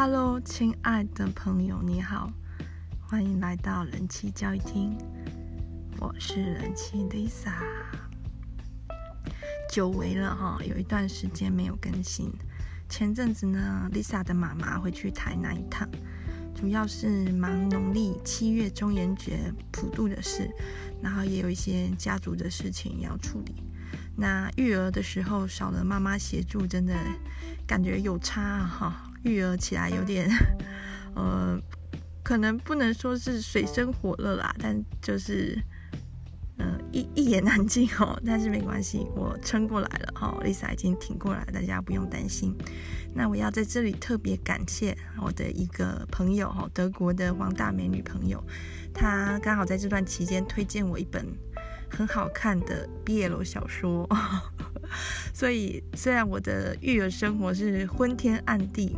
Hello，亲爱的朋友，你好，欢迎来到人妻教育厅。我是人妻 Lisa，久违了哈，有一段时间没有更新。前阵子呢，Lisa 的妈妈会去台南一趟，主要是忙农历七月中元节普渡的事，然后也有一些家族的事情要处理。那育儿的时候少了妈妈协助，真的感觉有差哈。育儿起来有点，呃，可能不能说是水深火热啦，但就是，呃，一一言难尽哦。但是没关系，我撑过来了哈。Lisa 已经挺过来，大家不用担心。那我要在这里特别感谢我的一个朋友哈，德国的王大美女朋友，她刚好在这段期间推荐我一本很好看的 BL 小说。所以，虽然我的育儿生活是昏天暗地，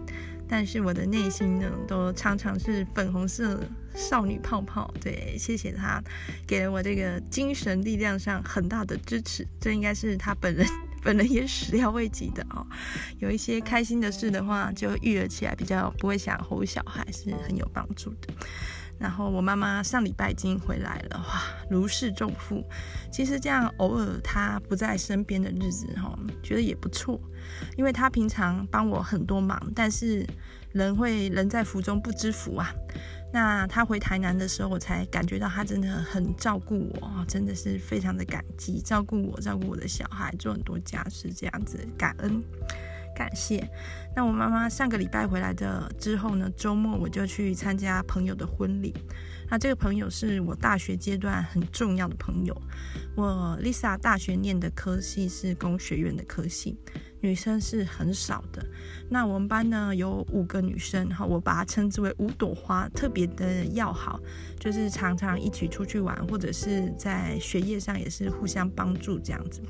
但是我的内心呢，都常常是粉红色少女泡泡。对，谢谢他，给了我这个精神力量上很大的支持。这应该是他本人，本人也始料未及的哦。有一些开心的事的话，就育儿起来比较不会想吼小孩，是很有帮助的。然后我妈妈上礼拜已经回来了，哇，如释重负。其实这样偶尔她不在身边的日子，哈，觉得也不错，因为她平常帮我很多忙，但是人会人在福中不知福啊。那她回台南的时候，我才感觉到她真的很照顾我，真的是非常的感激，照顾我，照顾我的小孩，做很多家事，这样子感恩。感谢。那我妈妈上个礼拜回来的之后呢，周末我就去参加朋友的婚礼。那这个朋友是我大学阶段很重要的朋友。我 Lisa 大学念的科系是工学院的科系，女生是很少的。那我们班呢有五个女生，哈，我把它称之为五朵花，特别的要好，就是常常一起出去玩，或者是在学业上也是互相帮助这样子。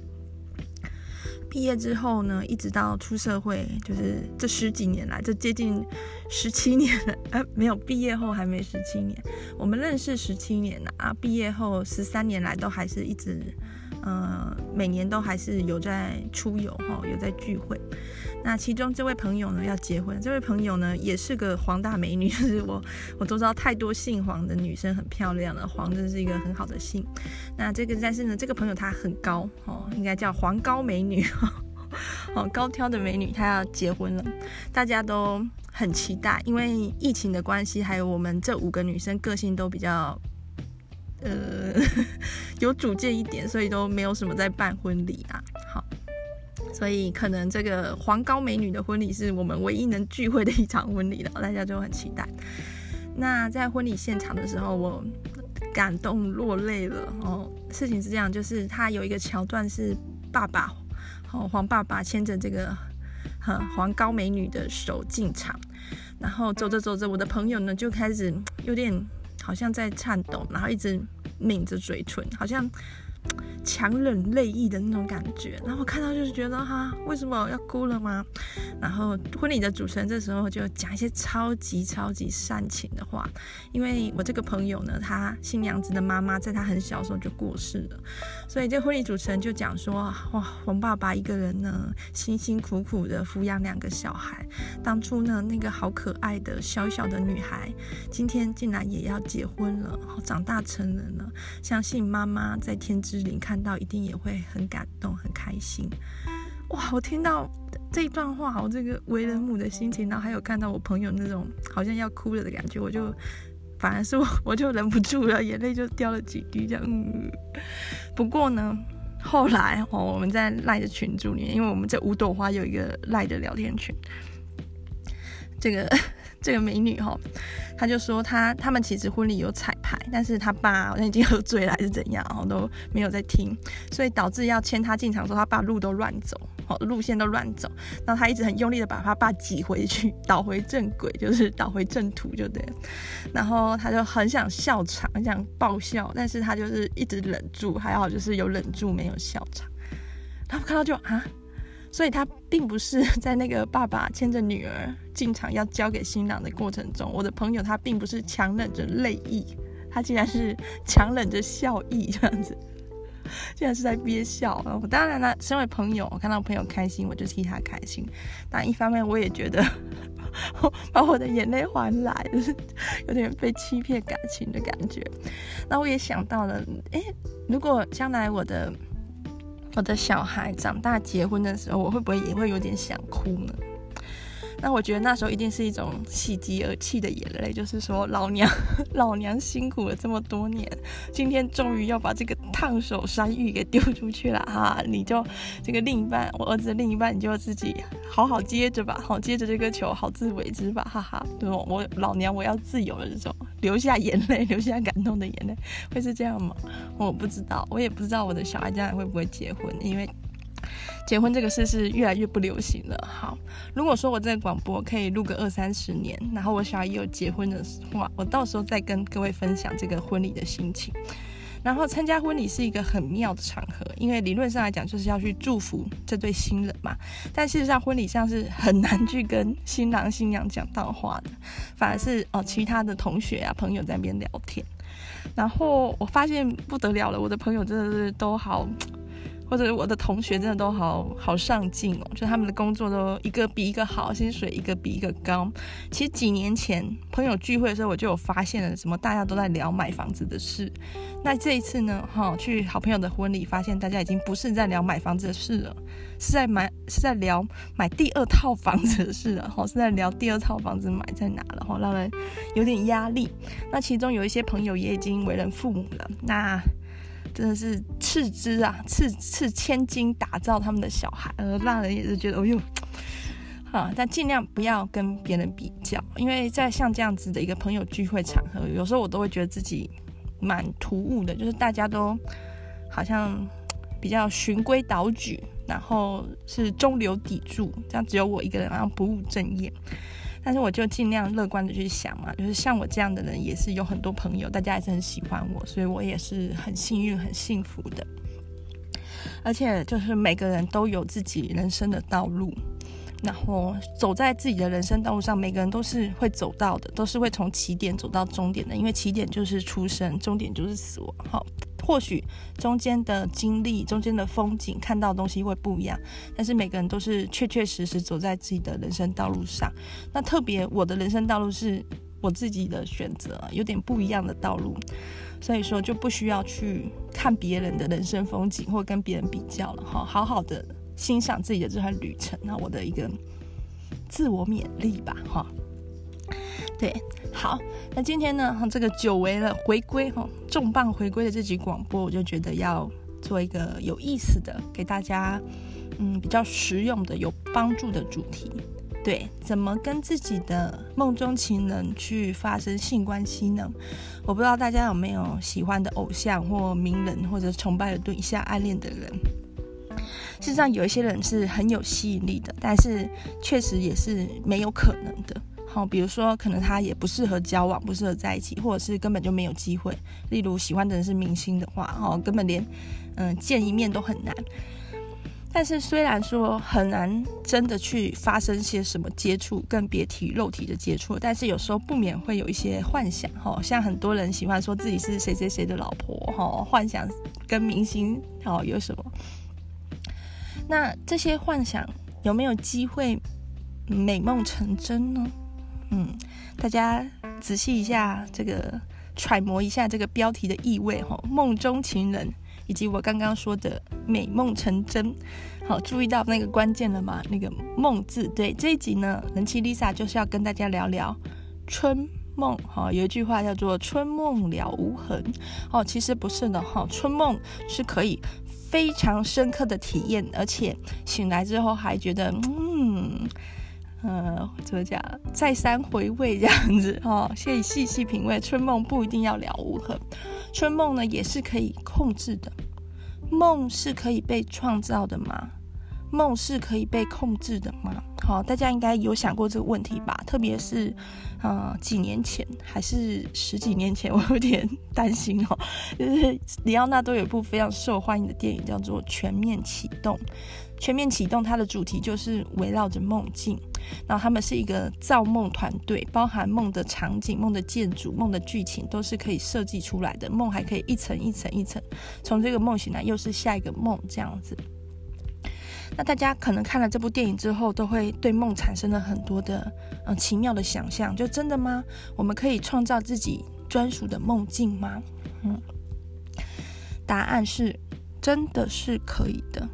毕业之后呢，一直到出社会，就是这十几年来，这接近十七年了。呃，没有毕业后还没十七年，我们认识十七年了啊。毕业后十三年来都还是一直，呃，每年都还是有在出游哈，有在聚会。那其中这位朋友呢要结婚，这位朋友呢也是个黄大美女，就是我我都知道太多姓黄的女生很漂亮了，黄真是一个很好的姓。那这个但是呢，这个朋友她很高哦，应该叫黄高美女 哦，高挑的美女，她要结婚了，大家都很期待，因为疫情的关系，还有我们这五个女生个性都比较呃 有主见一点，所以都没有什么在办婚礼啊。好。所以可能这个黄高美女的婚礼是我们唯一能聚会的一场婚礼了，大家就很期待。那在婚礼现场的时候，我感动落泪了哦。事情是这样，就是他有一个桥段是爸爸，哦，黄爸爸牵着这个黄高美女的手进场，然后走着走着，我的朋友呢就开始有点好像在颤抖，然后一直抿着嘴唇，好像。强忍泪意的那种感觉，然后我看到就是觉得哈，为什么要哭了吗？然后婚礼的主持人这时候就讲一些超级超级煽情的话，因为我这个朋友呢，他新娘子的妈妈在他很小的时候就过世了，所以这婚礼主持人就讲说，哇，黄爸爸一个人呢，辛辛苦苦的抚养两个小孩，当初呢那个好可爱的小小的女孩，今天竟然也要结婚了，长大成人了，相信妈妈在天之灵看到一定也会很感动、很开心。哇！我听到这一段话，我这个为人母的心情，然后还有看到我朋友那种好像要哭了的感觉，我就反而是我我就忍不住了，眼泪就掉了几滴这样。嗯。不过呢，后来哦，我们在赖的群组里面，因为我们这五朵花有一个赖的聊天群，这个。这个美女哈，她就说她他们其实婚礼有彩排，但是她爸好像已经喝醉了还是怎样，然 后都没有在听，所以导致要牵她进场的时候，她爸路都乱走，哦，路线都乱走，然后她一直很用力的把她爸挤回去，导回正轨，就是导回正途就对了。然后她就很想笑场，很想爆笑，但是她就是一直忍住，还好就是有忍住没有笑场。他们看到就啊。所以他并不是 在那个爸爸牵着女儿进场要交给新郎的过程中，我的朋友他并不是强忍着泪意，他竟然是强忍着笑意这样子，竟然是在憋笑。我当然了，身为朋友，我看到朋友开心，我就替他开心。但一方面，我也觉得 把我的眼泪还来，就是有点被欺骗感情的感觉。那我也想到了，诶，如果将来我的我的小孩长大结婚的时候，我会不会也会有点想哭呢？那我觉得那时候一定是一种喜极而泣的眼泪，就是说老娘 老娘辛苦了这么多年，今天终于要把这个烫手山芋给丢出去了哈！你就这个另一半，我儿子的另一半，你就自己好好接着吧，好接着这个球，好自为之吧，哈哈！对，我老娘我要自由了，这种流下眼泪，流下感动的眼泪，会是这样吗？我不知道，我也不知道我的小孩将来会不会结婚，因为。结婚这个事是越来越不流行了。好，如果说我这个广播可以录个二三十年，然后我小孩有结婚的话，我到时候再跟各位分享这个婚礼的心情。然后参加婚礼是一个很妙的场合，因为理论上来讲就是要去祝福这对新人嘛。但事实上婚礼上是很难去跟新郎新娘讲到话的，反而是哦其他的同学啊朋友在那边聊天。然后我发现不得了了，我的朋友真的是都好。或者我的同学真的都好好上进哦，就他们的工作都一个比一个好，薪水一个比一个高。其实几年前朋友聚会的时候，我就有发现了什么，大家都在聊买房子的事。那这一次呢，哈，去好朋友的婚礼，发现大家已经不是在聊买房子的事了，是在买是在聊买第二套房子的事了，哈，是在聊第二套房子买在哪了，哈，让人有点压力。那其中有一些朋友也已经为人父母了，那。真的是斥资啊，斥斥千金打造他们的小孩，而让人也是觉得，哎呦，啊！但尽量不要跟别人比较，因为在像这样子的一个朋友聚会场合，有时候我都会觉得自己蛮突兀的，就是大家都好像比较循规蹈矩，然后是中流砥柱，这样只有我一个人好像不务正业。但是我就尽量乐观的去想嘛，就是像我这样的人也是有很多朋友，大家还是很喜欢我，所以我也是很幸运、很幸福的。而且就是每个人都有自己人生的道路，然后走在自己的人生道路上，每个人都是会走到的，都是会从起点走到终点的，因为起点就是出生，终点就是死亡。好。或许中间的经历、中间的风景、看到的东西会不一样，但是每个人都是确确实实走在自己的人生道路上。那特别我的人生道路是我自己的选择，有点不一样的道路，所以说就不需要去看别人的人生风景或跟别人比较了哈，好好的欣赏自己的这段旅程，那我的一个自我勉励吧哈。对，好，那今天呢，这个久违了回归哈，重磅回归的这集广播，我就觉得要做一个有意思的，给大家嗯比较实用的、有帮助的主题。对，怎么跟自己的梦中情人去发生性关系呢？我不知道大家有没有喜欢的偶像或名人，或者崇拜的对象、暗恋的人。事实上，有一些人是很有吸引力的，但是确实也是没有可能的。好，比如说，可能他也不适合交往，不适合在一起，或者是根本就没有机会。例如，喜欢的人是明星的话，哈，根本连嗯见一面都很难。但是，虽然说很难真的去发生些什么接触，更别提肉体的接触，但是有时候不免会有一些幻想，哈，像很多人喜欢说自己是谁谁谁的老婆，哈，幻想跟明星，好有什么？那这些幻想有没有机会美梦成真呢？嗯，大家仔细一下，这个揣摩一下这个标题的意味哈，梦中情人，以及我刚刚说的美梦成真，好，注意到那个关键了吗？那个梦字，对，这一集呢，人气 Lisa 就是要跟大家聊聊春梦，哈，有一句话叫做春梦了无痕，哦，其实不是的哈，春梦是可以非常深刻的体验，而且醒来之后还觉得，嗯。呃，怎么讲？再三回味这样子 哦，可以细细品味。春梦不一定要了无痕，春梦呢也是可以控制的。梦是可以被创造的吗？梦是可以被控制的吗？好，大家应该有想过这个问题吧？特别是，呃，几年前还是十几年前，我有点担心哦。就是李奥纳多有一部非常受欢迎的电影，叫做《全面启动》。全面启动，它的主题就是围绕着梦境。然后他们是一个造梦团队，包含梦的场景、梦的建筑、梦的剧情，都是可以设计出来的。梦还可以一层一层一层，从这个梦醒来又是下一个梦这样子。那大家可能看了这部电影之后，都会对梦产生了很多的嗯奇妙的想象。就真的吗？我们可以创造自己专属的梦境吗？嗯，答案是，真的是可以的。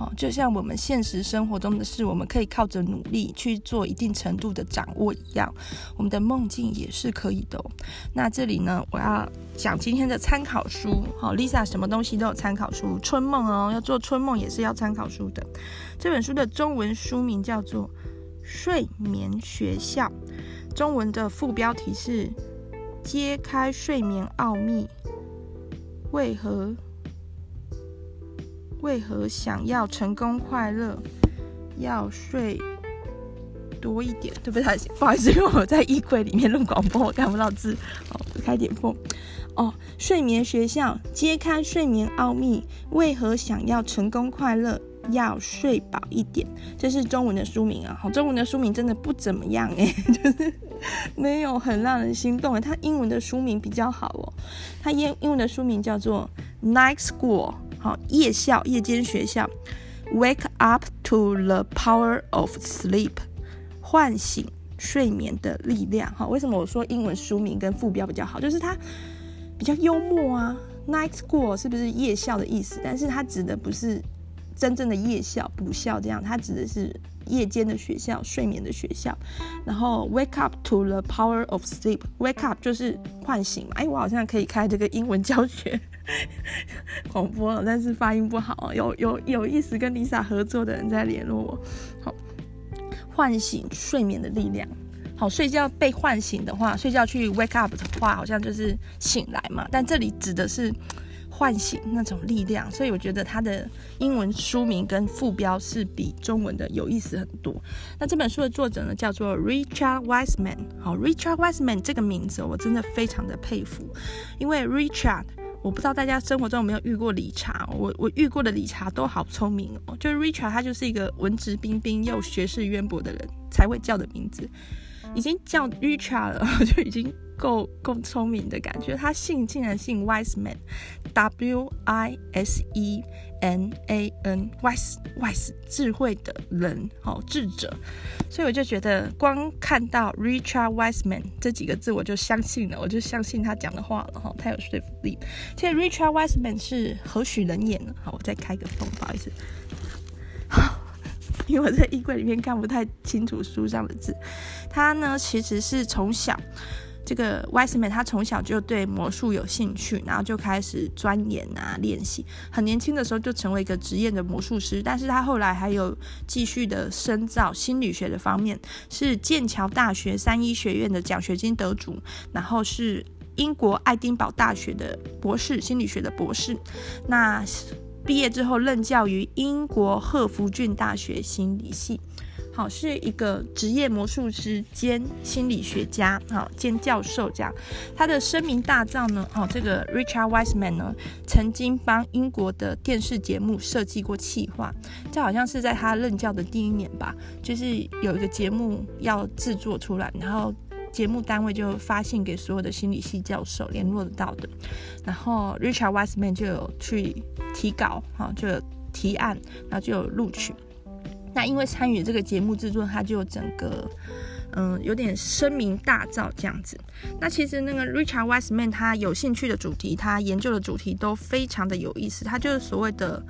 哦就像我们现实生活中的事，我们可以靠着努力去做一定程度的掌握一样，我们的梦境也是可以的哦。那这里呢，我要讲今天的参考书。好，Lisa 什么东西都有参考书，春梦哦，要做春梦也是要参考书的。这本书的中文书名叫做《睡眠学校》，中文的副标题是《揭开睡眠奥秘》，为何？为何想要成功快乐，要睡多一点？对不对？不好意思，因为我在衣柜里面录广播，我看不到字。哦，开点缝。哦，睡眠学校揭开睡眠奥秘。为何想要成功快乐，要睡饱一点？这是中文的书名啊。好，中文的书名真的不怎么样诶，就是没有很让人心动诶。它英文的书名比较好哦。它英英文的书名叫做 Night School。好，夜校、夜间学校，Wake up to the power of sleep，唤醒睡眠的力量。好，为什么我说英文书名跟副标比较好？就是它比较幽默啊。Night school 是不是夜校的意思？但是它指的不是真正的夜校、补校这样，它指的是夜间的学校、睡眠的学校。然后 Wake up to the power of sleep，Wake up 就是唤醒嘛。哎，我好像可以开这个英文教学。广播了，但是发音不好。有有有意思跟 Lisa 合作的人在联络我。好，唤醒睡眠的力量。好，睡觉被唤醒的话，睡觉去 wake up 的话，好像就是醒来嘛。但这里指的是唤醒那种力量，所以我觉得它的英文书名跟副标是比中文的有意思很多。那这本书的作者呢，叫做 Richard Wiseman。好，Richard Wiseman 这个名字我真的非常的佩服，因为 Richard。我不知道大家生活中有没有遇过理查，我我遇过的理查都好聪明哦，就是 Richard 他就是一个文质彬彬又学识渊博的人才会叫的名字，已经叫 Richard 了 就已经。够够聪明的感觉，他姓竟然姓 Wiseman，W I S E N A N，Wis，Wis，智慧的人，哦，智者，所以我就觉得光看到 Richard Wiseman 这几个字，我就相信了，我就相信他讲的话了，哈、哦，太有说服力。其实 Richard Wiseman 是何许人也呢？好，我再开个缝，不好意思，因为我在衣柜里面看不太清楚书上的字。他呢，其实是从小。这个 Wiseman 他从小就对魔术有兴趣，然后就开始钻研啊练习。很年轻的时候就成为一个职业的魔术师，但是他后来还有继续的深造心理学的方面，是剑桥大学三一学院的奖学金得主，然后是英国爱丁堡大学的博士，心理学的博士。那毕业之后任教于英国赫福郡大学心理系。好，是一个职业魔术师兼心理学家，好兼教授这样。他的声名大噪呢，哦，这个 Richard Wiseman 呢，曾经帮英国的电视节目设计过企划，这好像是在他任教的第一年吧，就是有一个节目要制作出来，然后节目单位就发信给所有的心理系教授联络得到的，然后 Richard Wiseman 就有去提稿，哈，就有提案，然后就有录取。那因为参与这个节目制作，他就整个，嗯，有点声名大噪这样子。那其实那个 Richard Wiseman 他有兴趣的主题，他研究的主题都非常的有意思。他就是所谓的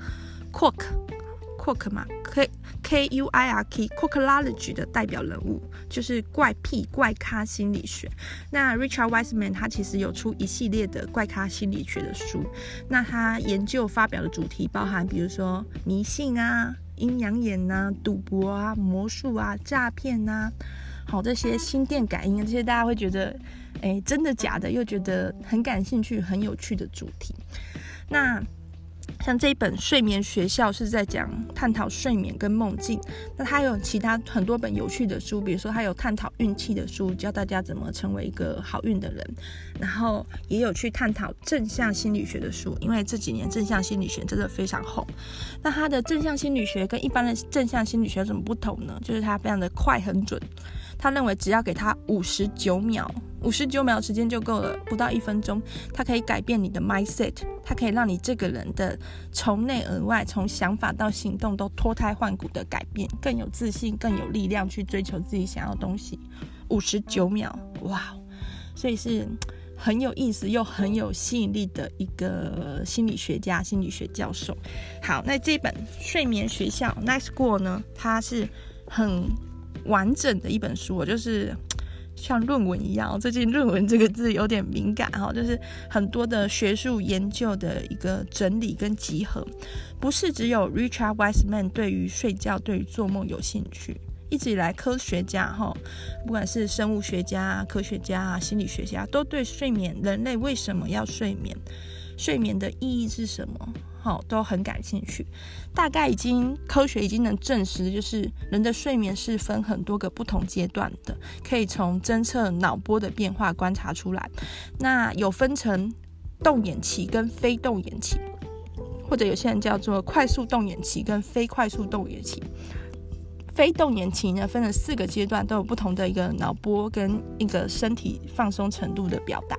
Quirk，Quirk 嘛，K K U I R K，Quirkology 的代表人物，就是怪癖、怪咖心理学。那 Richard Wiseman 他其实有出一系列的怪咖心理学的书。那他研究发表的主题包含，比如说迷信啊。阴阳眼呐、啊，赌博啊，魔术啊，诈骗呐，好，这些心电感应啊，这些大家会觉得，诶，真的假的？又觉得很感兴趣、很有趣的主题。那。像这一本《睡眠学校》是在讲探讨睡眠跟梦境，那它有其他很多本有趣的书，比如说它有探讨运气的书，教大家怎么成为一个好运的人，然后也有去探讨正向心理学的书，因为这几年正向心理学真的非常红。那它的正向心理学跟一般的正向心理学有什么不同呢？就是它非常的快很准。他认为只要给他五十九秒，五十九秒时间就够了，不到一分钟，他可以改变你的 mindset，他可以让你这个人的从内而外，从想法到行动都脱胎换骨的改变，更有自信，更有力量去追求自己想要的东西。五十九秒，哇，所以是。很有意思又很有吸引力的一个心理学家、心理学教授。好，那这本《睡眠学校》Night School 呢，它是很完整的一本书，我就是 像论文一样。最近“论文”这个字有点敏感哈，就是很多的学术研究的一个整理跟集合，不是只有 Richard Wiseman 对于睡觉、对于做梦有兴趣。一直以来，科学家哈，不管是生物学家、科学家、心理学家，都对睡眠、人类为什么要睡眠、睡眠的意义是什么，好，都很感兴趣。大概已经科学已经能证实，就是人的睡眠是分很多个不同阶段的，可以从侦测脑波的变化观察出来。那有分成动眼期跟非动眼期，或者有些人叫做快速动眼期跟非快速动眼期。非动眼期呢，分了四个阶段，都有不同的一个脑波跟一个身体放松程度的表达。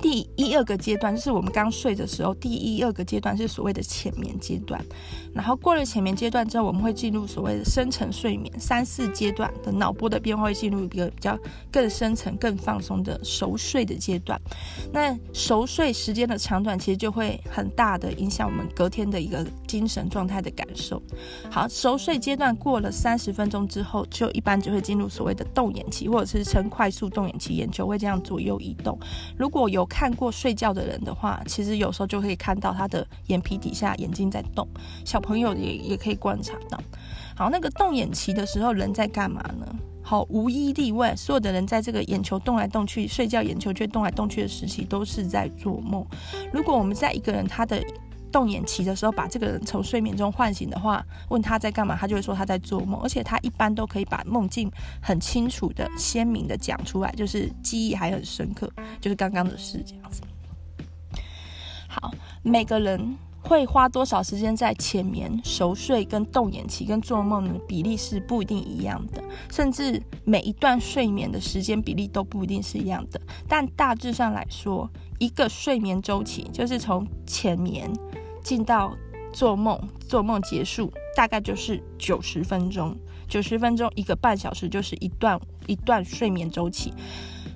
第一、二个阶段就是我们刚睡的时候，第一、二个阶段是所谓的浅眠阶段。然后过了浅眠阶段之后，我们会进入所谓的深层睡眠。三四阶段的脑波的变化会进入一个比较更深层、更放松的熟睡的阶段。那熟睡时间的长短，其实就会很大的影响我们隔天的一个精神状态的感受。好，熟睡阶段过了三十分钟之后，就一般就会进入所谓的动眼期，或者是称快速动眼期，眼球会这样左右移动。如果有看过睡觉的人的话，其实有时候就可以看到他的眼皮底下眼睛在动，小朋友也也可以观察到。好，那个动眼期的时候，人在干嘛呢？好，无一例外，所有的人在这个眼球动来动去，睡觉眼球却动来动去的时期，都是在做梦。如果我们在一个人他的动眼期的时候，把这个人从睡眠中唤醒的话，问他在干嘛，他就会说他在做梦，而且他一般都可以把梦境很清楚的、鲜明的讲出来，就是记忆还很深刻，就是刚刚的事这样子。好，每个人会花多少时间在浅眠、熟睡跟动眼期跟做梦的比例是不一定一样的，甚至每一段睡眠的时间比例都不一定是一样的。但大致上来说，一个睡眠周期就是从浅眠。进到做梦，做梦结束大概就是九十分钟，九十分钟一个半小时就是一段一段睡眠周期，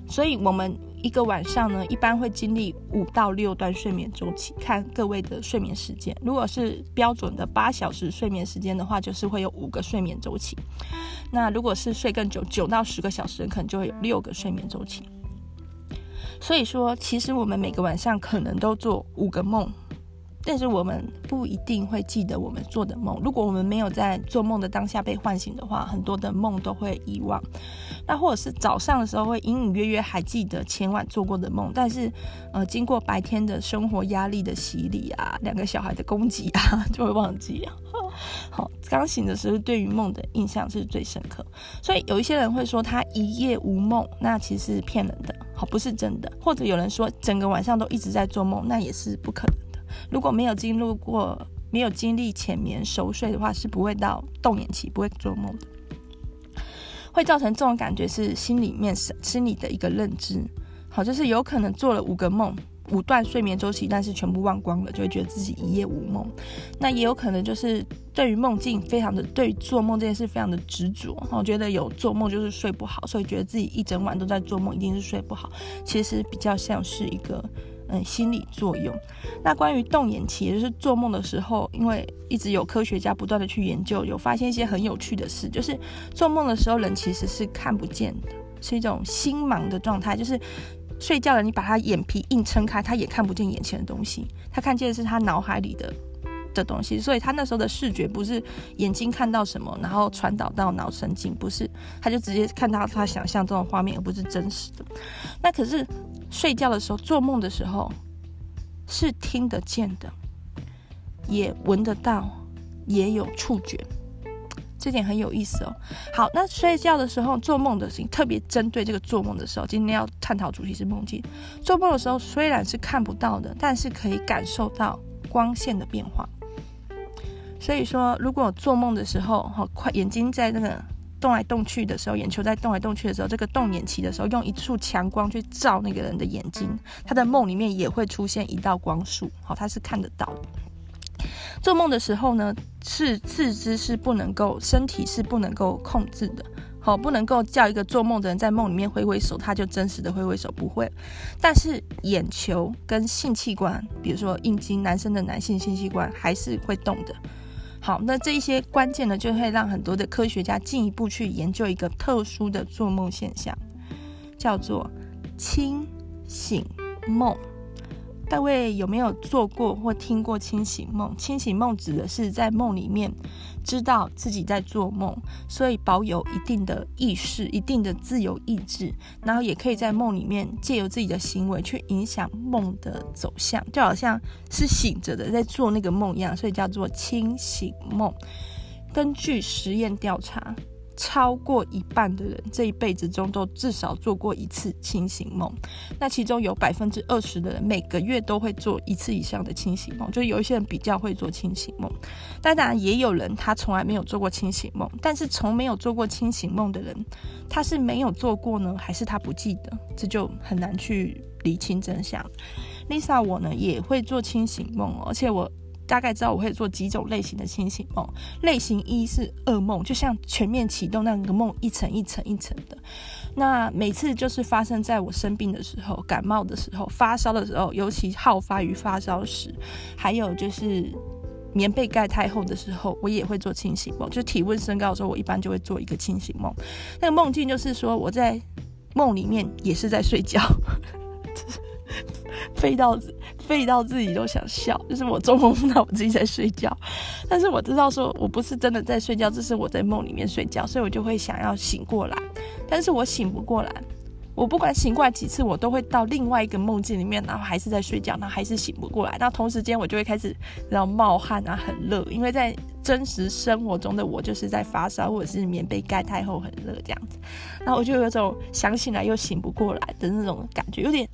所以我们一个晚上呢，一般会经历五到六段睡眠周期，看各位的睡眠时间。如果是标准的八小时睡眠时间的话，就是会有五个睡眠周期。那如果是睡更久，九到十个小时，可能就会有六个睡眠周期。所以说，其实我们每个晚上可能都做五个梦。但是我们不一定会记得我们做的梦。如果我们没有在做梦的当下被唤醒的话，很多的梦都会遗忘。那或者是早上的时候会隐隐约约还记得前晚做过的梦，但是呃，经过白天的生活压力的洗礼啊，两个小孩的攻击啊，就会忘记。好，刚醒的时候对于梦的印象是最深刻。所以有一些人会说他一夜无梦，那其实是骗人的，好，不是真的。或者有人说整个晚上都一直在做梦，那也是不可能。如果没有经历过、没有经历浅眠熟睡的话，是不会到动眼期，不会做梦的。会造成这种感觉是心里面是心理的一个认知，好，就是有可能做了五个梦，五段睡眠周期，但是全部忘光了，就会觉得自己一夜无梦。那也有可能就是对于梦境非常的，对做梦这件事非常的执着，我觉得有做梦就是睡不好，所以觉得自己一整晚都在做梦，一定是睡不好。其实比较像是一个。嗯，心理作用。那关于动眼期，也就是做梦的时候，因为一直有科学家不断的去研究，有发现一些很有趣的事，就是做梦的时候，人其实是看不见的，是一种心盲的状态。就是睡觉了，你把他眼皮硬撑开，他也看不见眼前的东西，他看见的是他脑海里的的东西。所以他那时候的视觉不是眼睛看到什么，然后传导到脑神经，不是，他就直接看到他想象中的画面，而不是真实的。那可是。睡觉的时候，做梦的时候，是听得见的，也闻得到，也有触觉，这点很有意思哦。好，那睡觉的时候做梦的事情，特别针对这个做梦的时候，今天要探讨主题是梦境。做梦的时候虽然是看不到的，但是可以感受到光线的变化。所以说，如果做梦的时候，哈，快眼睛在那个动来动去的时候，眼球在动来动去的时候，这个动眼期的时候，用一束强光去照那个人的眼睛，他的梦里面也会出现一道光束，好，他是看得到。做梦的时候呢，是四肢是不能够，身体是不能够控制的。好，不能够叫一个做梦的人在梦里面挥挥手，他就真实的挥挥手，不会。但是眼球跟性器官，比如说阴茎，男生的男性性器官还是会动的。好，那这一些关键呢，就会让很多的科学家进一步去研究一个特殊的做梦现象，叫做清醒梦。各位有没有做过或听过清醒梦？清醒梦指的是在梦里面知道自己在做梦，所以保有一定的意识、一定的自由意志，然后也可以在梦里面借由自己的行为去影响梦的走向，就好像是醒着的在做那个梦一样，所以叫做清醒梦。根据实验调查。超过一半的人这一辈子中都至少做过一次清醒梦，那其中有百分之二十的人每个月都会做一次以上的清醒梦，就有一些人比较会做清醒梦，但当然也有人他从来没有做过清醒梦，但是从没有做过清醒梦的人，他是没有做过呢，还是他不记得？这就很难去理清真相。Lisa 我呢也会做清醒梦，而且我。大概知道我会做几种类型的清醒梦。类型一是噩梦，就像全面启动那个梦，一层一层一层的。那每次就是发生在我生病的时候、感冒的时候、发烧的时候，尤其好发于发烧时，还有就是棉被盖太厚的时候，我也会做清醒梦。就体温升高的时候，我一般就会做一个清醒梦。那个梦境就是说我在梦里面也是在睡觉。废到废到自己都想笑，就是我做梦梦到我自己在睡觉，但是我知道说我不是真的在睡觉，这是我在梦里面睡觉，所以我就会想要醒过来，但是我醒不过来。我不管醒过来几次，我都会到另外一个梦境里面，然后还是在睡觉，然后还是醒不过来。那同时间我就会开始然后冒汗啊，很热，因为在真实生活中的我就是在发烧，或者是棉被盖太厚很热这样子。然后我就有种想醒来又醒不过来的那种感觉，有点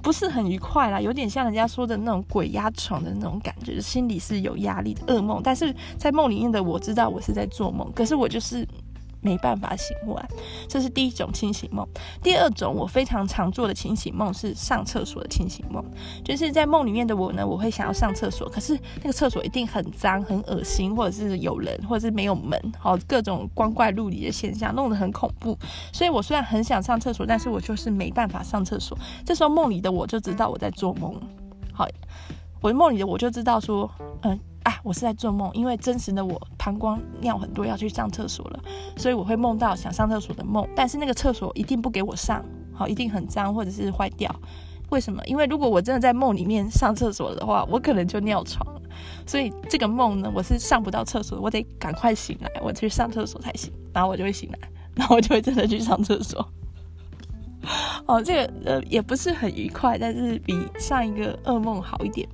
不是很愉快啦，有点像人家说的那种鬼压床的那种感觉，心里是有压力的噩梦。但是在梦里面的我知道我是在做梦，可是我就是。没办法醒过来，这是第一种清醒梦。第二种我非常常做的清醒梦是上厕所的清醒梦，就是在梦里面的我呢，我会想要上厕所，可是那个厕所一定很脏、很恶心，或者是有人，或者是没有门，好，各种光怪陆离的现象，弄得很恐怖。所以我虽然很想上厕所，但是我就是没办法上厕所。这时候梦里的我就知道我在做梦，好，我梦里的我就知道说，嗯。啊，我是在做梦，因为真实的我膀胱尿很多，要去上厕所了，所以我会梦到想上厕所的梦，但是那个厕所一定不给我上，好，一定很脏或者是坏掉。为什么？因为如果我真的在梦里面上厕所的话，我可能就尿床了。所以这个梦呢，我是上不到厕所，我得赶快醒来，我去上厕所才行，然后我就会醒来，然后我就会真的去上厕所。哦，这个呃也不是很愉快，但是比上一个噩梦好一点。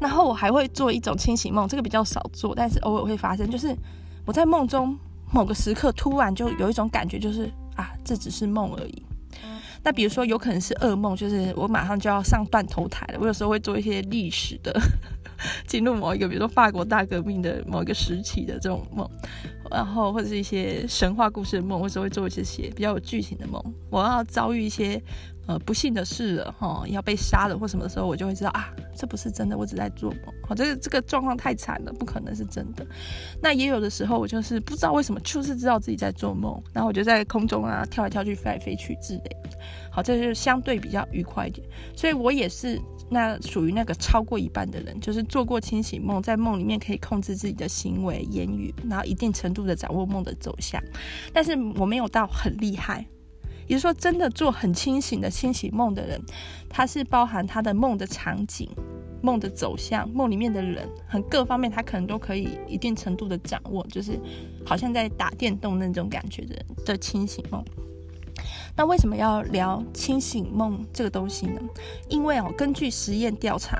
然后我还会做一种清醒梦，这个比较少做，但是偶尔会发生。就是我在梦中某个时刻突然就有一种感觉，就是啊，这只是梦而已。那比如说有可能是噩梦，就是我马上就要上断头台了。我有时候会做一些历史的，进入某一个，比如说法国大革命的某一个时期的这种梦，然后或者是一些神话故事的梦，或者会做一些比较有剧情的梦。我要遭遇一些。呃，不幸的事了哈，要被杀了或什么的时候，我就会知道啊，这不是真的，我只在做梦。好，这个这个状况太惨了，不可能是真的。那也有的时候，我就是不知道为什么，就是知道自己在做梦，然后我就在空中啊跳来跳去、飞来飞去之类。好，这就是相对比较愉快一点。所以我也是那属于那个超过一半的人，就是做过清醒梦，在梦里面可以控制自己的行为、言语，然后一定程度的掌握梦的走向。但是我没有到很厉害。也就是说，真的做很清醒的清醒梦的人，他是包含他的梦的场景、梦的走向、梦里面的人，很各方面他可能都可以一定程度的掌握，就是好像在打电动那种感觉的的清醒梦。那为什么要聊清醒梦这个东西呢？因为哦，根据实验调查。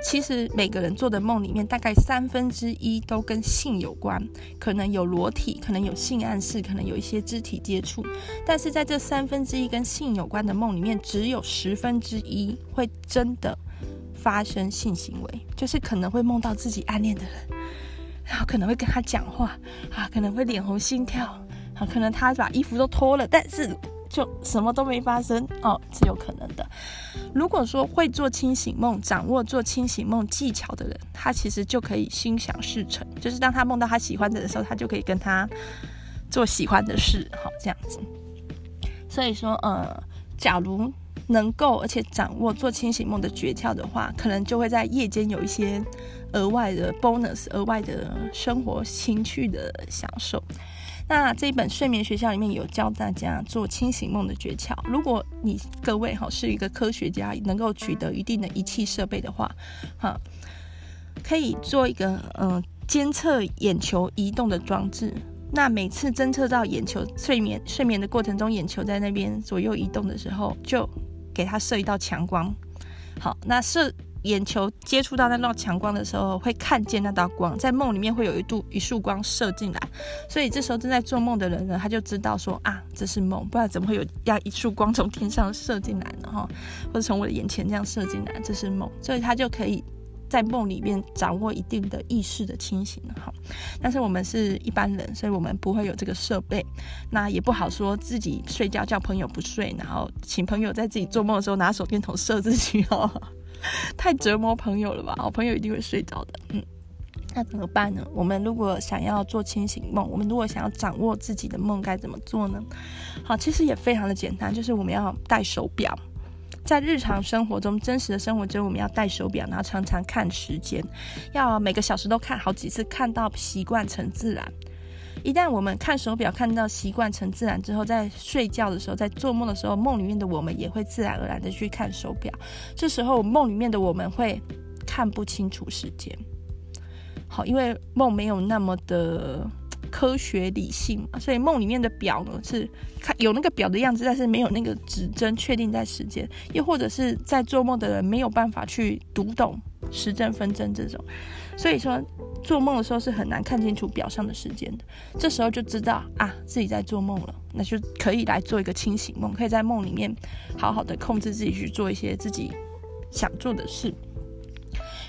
其实每个人做的梦里面，大概三分之一都跟性有关，可能有裸体，可能有性暗示，可能有一些肢体接触。但是在这三分之一跟性有关的梦里面，只有十分之一会真的发生性行为，就是可能会梦到自己暗恋的人，然后可能会跟他讲话啊，可能会脸红心跳啊，可能他把衣服都脱了，但是就什么都没发生哦，是有可能的。如果说会做清醒梦，掌握做清醒梦技巧的人，他其实就可以心想事成，就是当他梦到他喜欢的人的时候，他就可以跟他做喜欢的事，好，这样子。所以说，呃，假如能够而且掌握做清醒梦的诀窍的话，可能就会在夜间有一些额外的 bonus、额外的生活情趣的享受。那这一本睡眠学校里面有教大家做清醒梦的诀窍。如果你各位哈是一个科学家，能够取得一定的仪器设备的话，哈，可以做一个嗯监测眼球移动的装置。那每次侦测到眼球睡眠睡眠的过程中，眼球在那边左右移动的时候，就给它射一道强光。好，那射眼球接触到那道强光的时候，会看见那道光，在梦里面会有一度一束光射进来。所以这时候正在做梦的人呢，他就知道说啊，这是梦，不然怎么会有要一束光从天上射进来呢？哈，或者从我的眼前这样射进来，这是梦，所以他就可以。在梦里面掌握一定的意识的清醒，哈，但是我们是一般人，所以我们不会有这个设备，那也不好说自己睡觉叫朋友不睡，然后请朋友在自己做梦的时候拿手电筒射自己哦，太折磨朋友了吧？好朋友一定会睡着的，嗯，那怎么办呢？我们如果想要做清醒梦，我们如果想要掌握自己的梦，该怎么做呢？好，其实也非常的简单，就是我们要戴手表。在日常生活中，真实的生活中，我们要戴手表，然后常常看时间，要每个小时都看好几次，看到习惯成自然。一旦我们看手表看到习惯成自然之后，在睡觉的时候，在做梦的时候，梦里面的我们也会自然而然的去看手表。这时候，梦里面的我们会看不清楚时间。好，因为梦没有那么的。科学理性嘛，所以梦里面的表呢是看有那个表的样子，但是没有那个指针确定在时间，又或者是在做梦的人没有办法去读懂时针分针这种，所以说做梦的时候是很难看清楚表上的时间的。这时候就知道啊自己在做梦了，那就可以来做一个清醒梦，可以在梦里面好好的控制自己去做一些自己想做的事。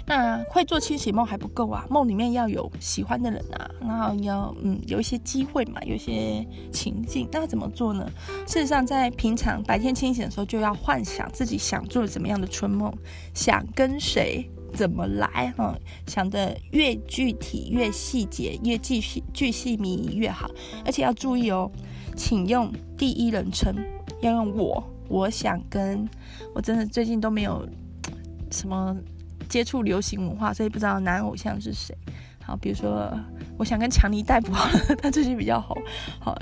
那会做清醒梦还不够啊，梦里面要有喜欢的人啊，然后要嗯有一些机会嘛，有一些情境，那怎么做呢？事实上，在平常白天清醒的时候，就要幻想自己想做怎么样的春梦，想跟谁怎么来，哈、嗯，想得越具体、越细节、越具细、巨细靡遗越好，而且要注意哦，请用第一人称，要用我，我想跟，我真的最近都没有什么。接触流行文化，所以不知道男偶像是谁。好，比如说，我想跟强尼戴普，他最近比较红。好，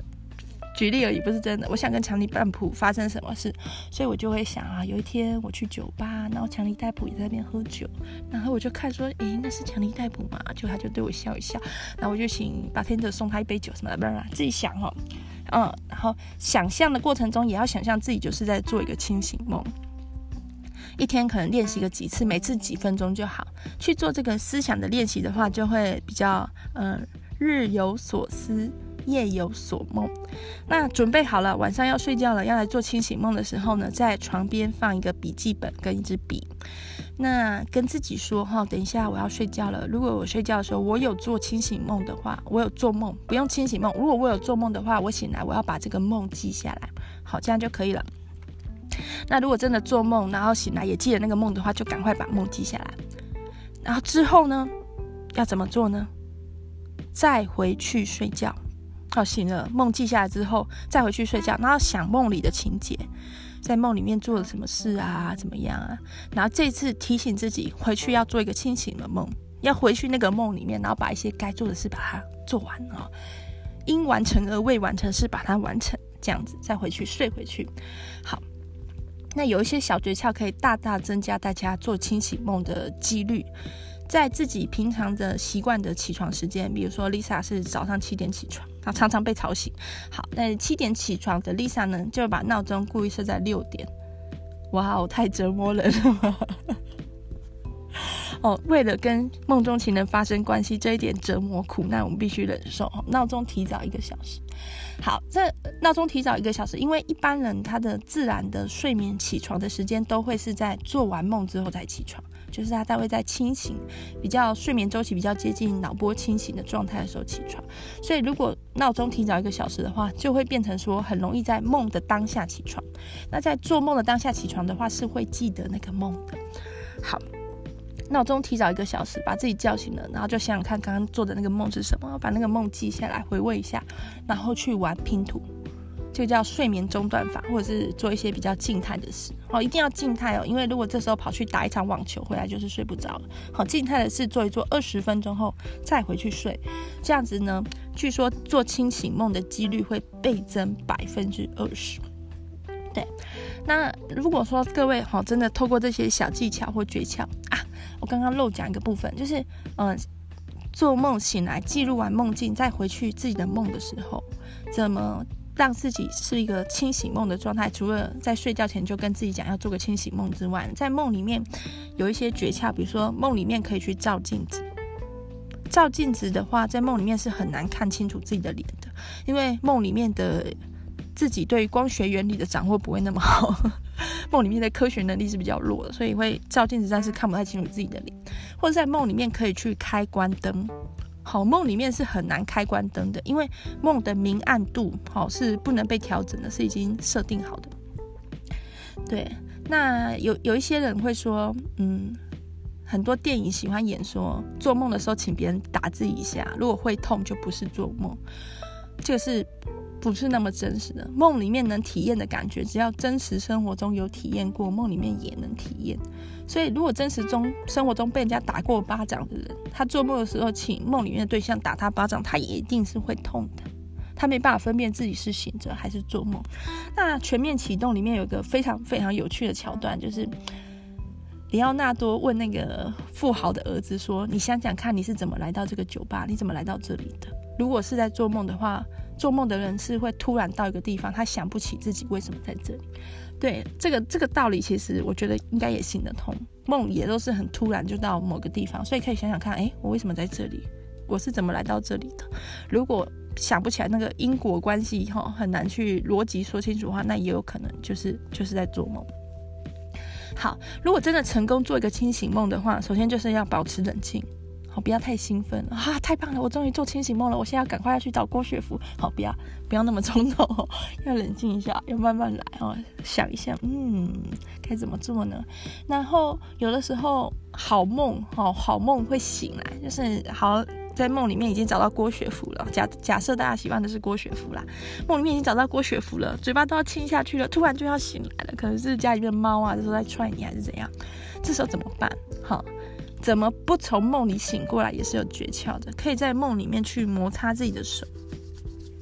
举例而已，不是真的。我想跟强尼戴普发生什么事，所以我就会想啊，有一天我去酒吧，然后强尼戴普也在那边喝酒，然后我就看说，诶，那是强尼戴普嘛？就他就对我笑一笑，然后我就请白天者送他一杯酒什么的，不是，自己想哦，嗯，然后想象的过程中，也要想象自己就是在做一个清醒梦。一天可能练习个几次，每次几分钟就好。去做这个思想的练习的话，就会比较嗯、日有所思，夜有所梦。那准备好了，晚上要睡觉了，要来做清醒梦的时候呢，在床边放一个笔记本跟一支笔。那跟自己说哈，等一下我要睡觉了。如果我睡觉的时候我有做清醒梦的话，我有做梦，不用清醒梦。如果我有做梦的话，我醒来我要把这个梦记下来，好，这样就可以了。那如果真的做梦，然后醒来也记得那个梦的话，就赶快把梦记下来。然后之后呢，要怎么做呢？再回去睡觉。好，醒了，梦记下来之后，再回去睡觉，然后想梦里的情节，在梦里面做了什么事啊？怎么样啊？然后这次提醒自己回去要做一个清醒的梦，要回去那个梦里面，然后把一些该做的事把它做完啊。因完成而未完成事把它完成，这样子再回去睡回去。好。那有一些小诀窍可以大大增加大家做清醒梦的几率，在自己平常的习惯的起床时间，比如说 Lisa 是早上七点起床，她常常被吵醒。好，那七点起床的 Lisa 呢，就把闹钟故意设在六点。哇哦，太折磨人了。哦，为了跟梦中情人发生关系，这一点折磨苦难我们必须忍受。闹钟提早一个小时。好，这闹钟提早一个小时，因为一般人他的自然的睡眠起床的时间都会是在做完梦之后再起床。就是他在会在清醒、比较睡眠周期比较接近脑波清醒的状态的时候起床。所以如果闹钟提早一个小时的话，就会变成说很容易在梦的当下起床。那在做梦的当下起床的话，是会记得那个梦的。好。闹钟提早一个小时，把自己叫醒了，然后就想想看刚刚做的那个梦是什么，把那个梦记下来，回味一下，然后去玩拼图，这个叫睡眠中断法，或者是做一些比较静态的事。好，一定要静态哦，因为如果这时候跑去打一场网球回来，就是睡不着了。好，静态的事做一做，二十分钟后再回去睡，这样子呢，据说做清醒梦的几率会倍增百分之二十。对，那如果说各位好，真的透过这些小技巧或诀窍啊。我刚刚漏讲一个部分，就是，嗯、做梦醒来，记录完梦境，再回去自己的梦的时候，怎么让自己是一个清醒梦的状态？除了在睡觉前就跟自己讲要做个清醒梦之外，在梦里面有一些诀窍，比如说梦里面可以去照镜子。照镜子的话，在梦里面是很难看清楚自己的脸的，因为梦里面的自己对于光学原理的掌握不会那么好。梦里面的科学能力是比较弱的，所以会照镜子，但是看不太清楚自己的脸，或者在梦里面可以去开关灯。好，梦里面是很难开关灯的，因为梦的明暗度好是不能被调整的，是已经设定好的。对，那有有一些人会说，嗯，很多电影喜欢演说，做梦的时候请别人打自己一下，如果会痛就不是做梦，这个是。不是那么真实的，梦里面能体验的感觉，只要真实生活中有体验过，梦里面也能体验。所以，如果真实中生活中被人家打过巴掌的人，他做梦的时候请梦里面的对象打他巴掌，他也一定是会痛的。他没办法分辨自己是醒着还是做梦。那全面启动里面有一个非常非常有趣的桥段，就是里奥纳多问那个富豪的儿子说：“你想想看，你是怎么来到这个酒吧？你怎么来到这里的？如果是在做梦的话。”做梦的人是会突然到一个地方，他想不起自己为什么在这里。对，这个这个道理，其实我觉得应该也行得通。梦也都是很突然就到某个地方，所以可以想想看，哎，我为什么在这里？我是怎么来到这里的？如果想不起来那个因果关系，哈，很难去逻辑说清楚的话，那也有可能就是就是在做梦。好，如果真的成功做一个清醒梦的话，首先就是要保持冷静。不要太兴奋了啊！太棒了，我终于做清醒梦了。我现在要赶快要去找郭雪芙。好，不要不要那么冲动，要冷静一下，要慢慢来哦。想一下，嗯，该怎么做呢？然后有的时候好梦，好好梦会醒来，就是好在梦里面已经找到郭雪芙了。假假设大家喜欢的是郭雪芙啦，梦里面已经找到郭雪芙了，嘴巴都要亲下去了，突然就要醒来了，可能是家里面的猫啊，这时候在踹你还是怎样？这时候怎么办？好。怎么不从梦里醒过来也是有诀窍的，可以在梦里面去摩擦自己的手，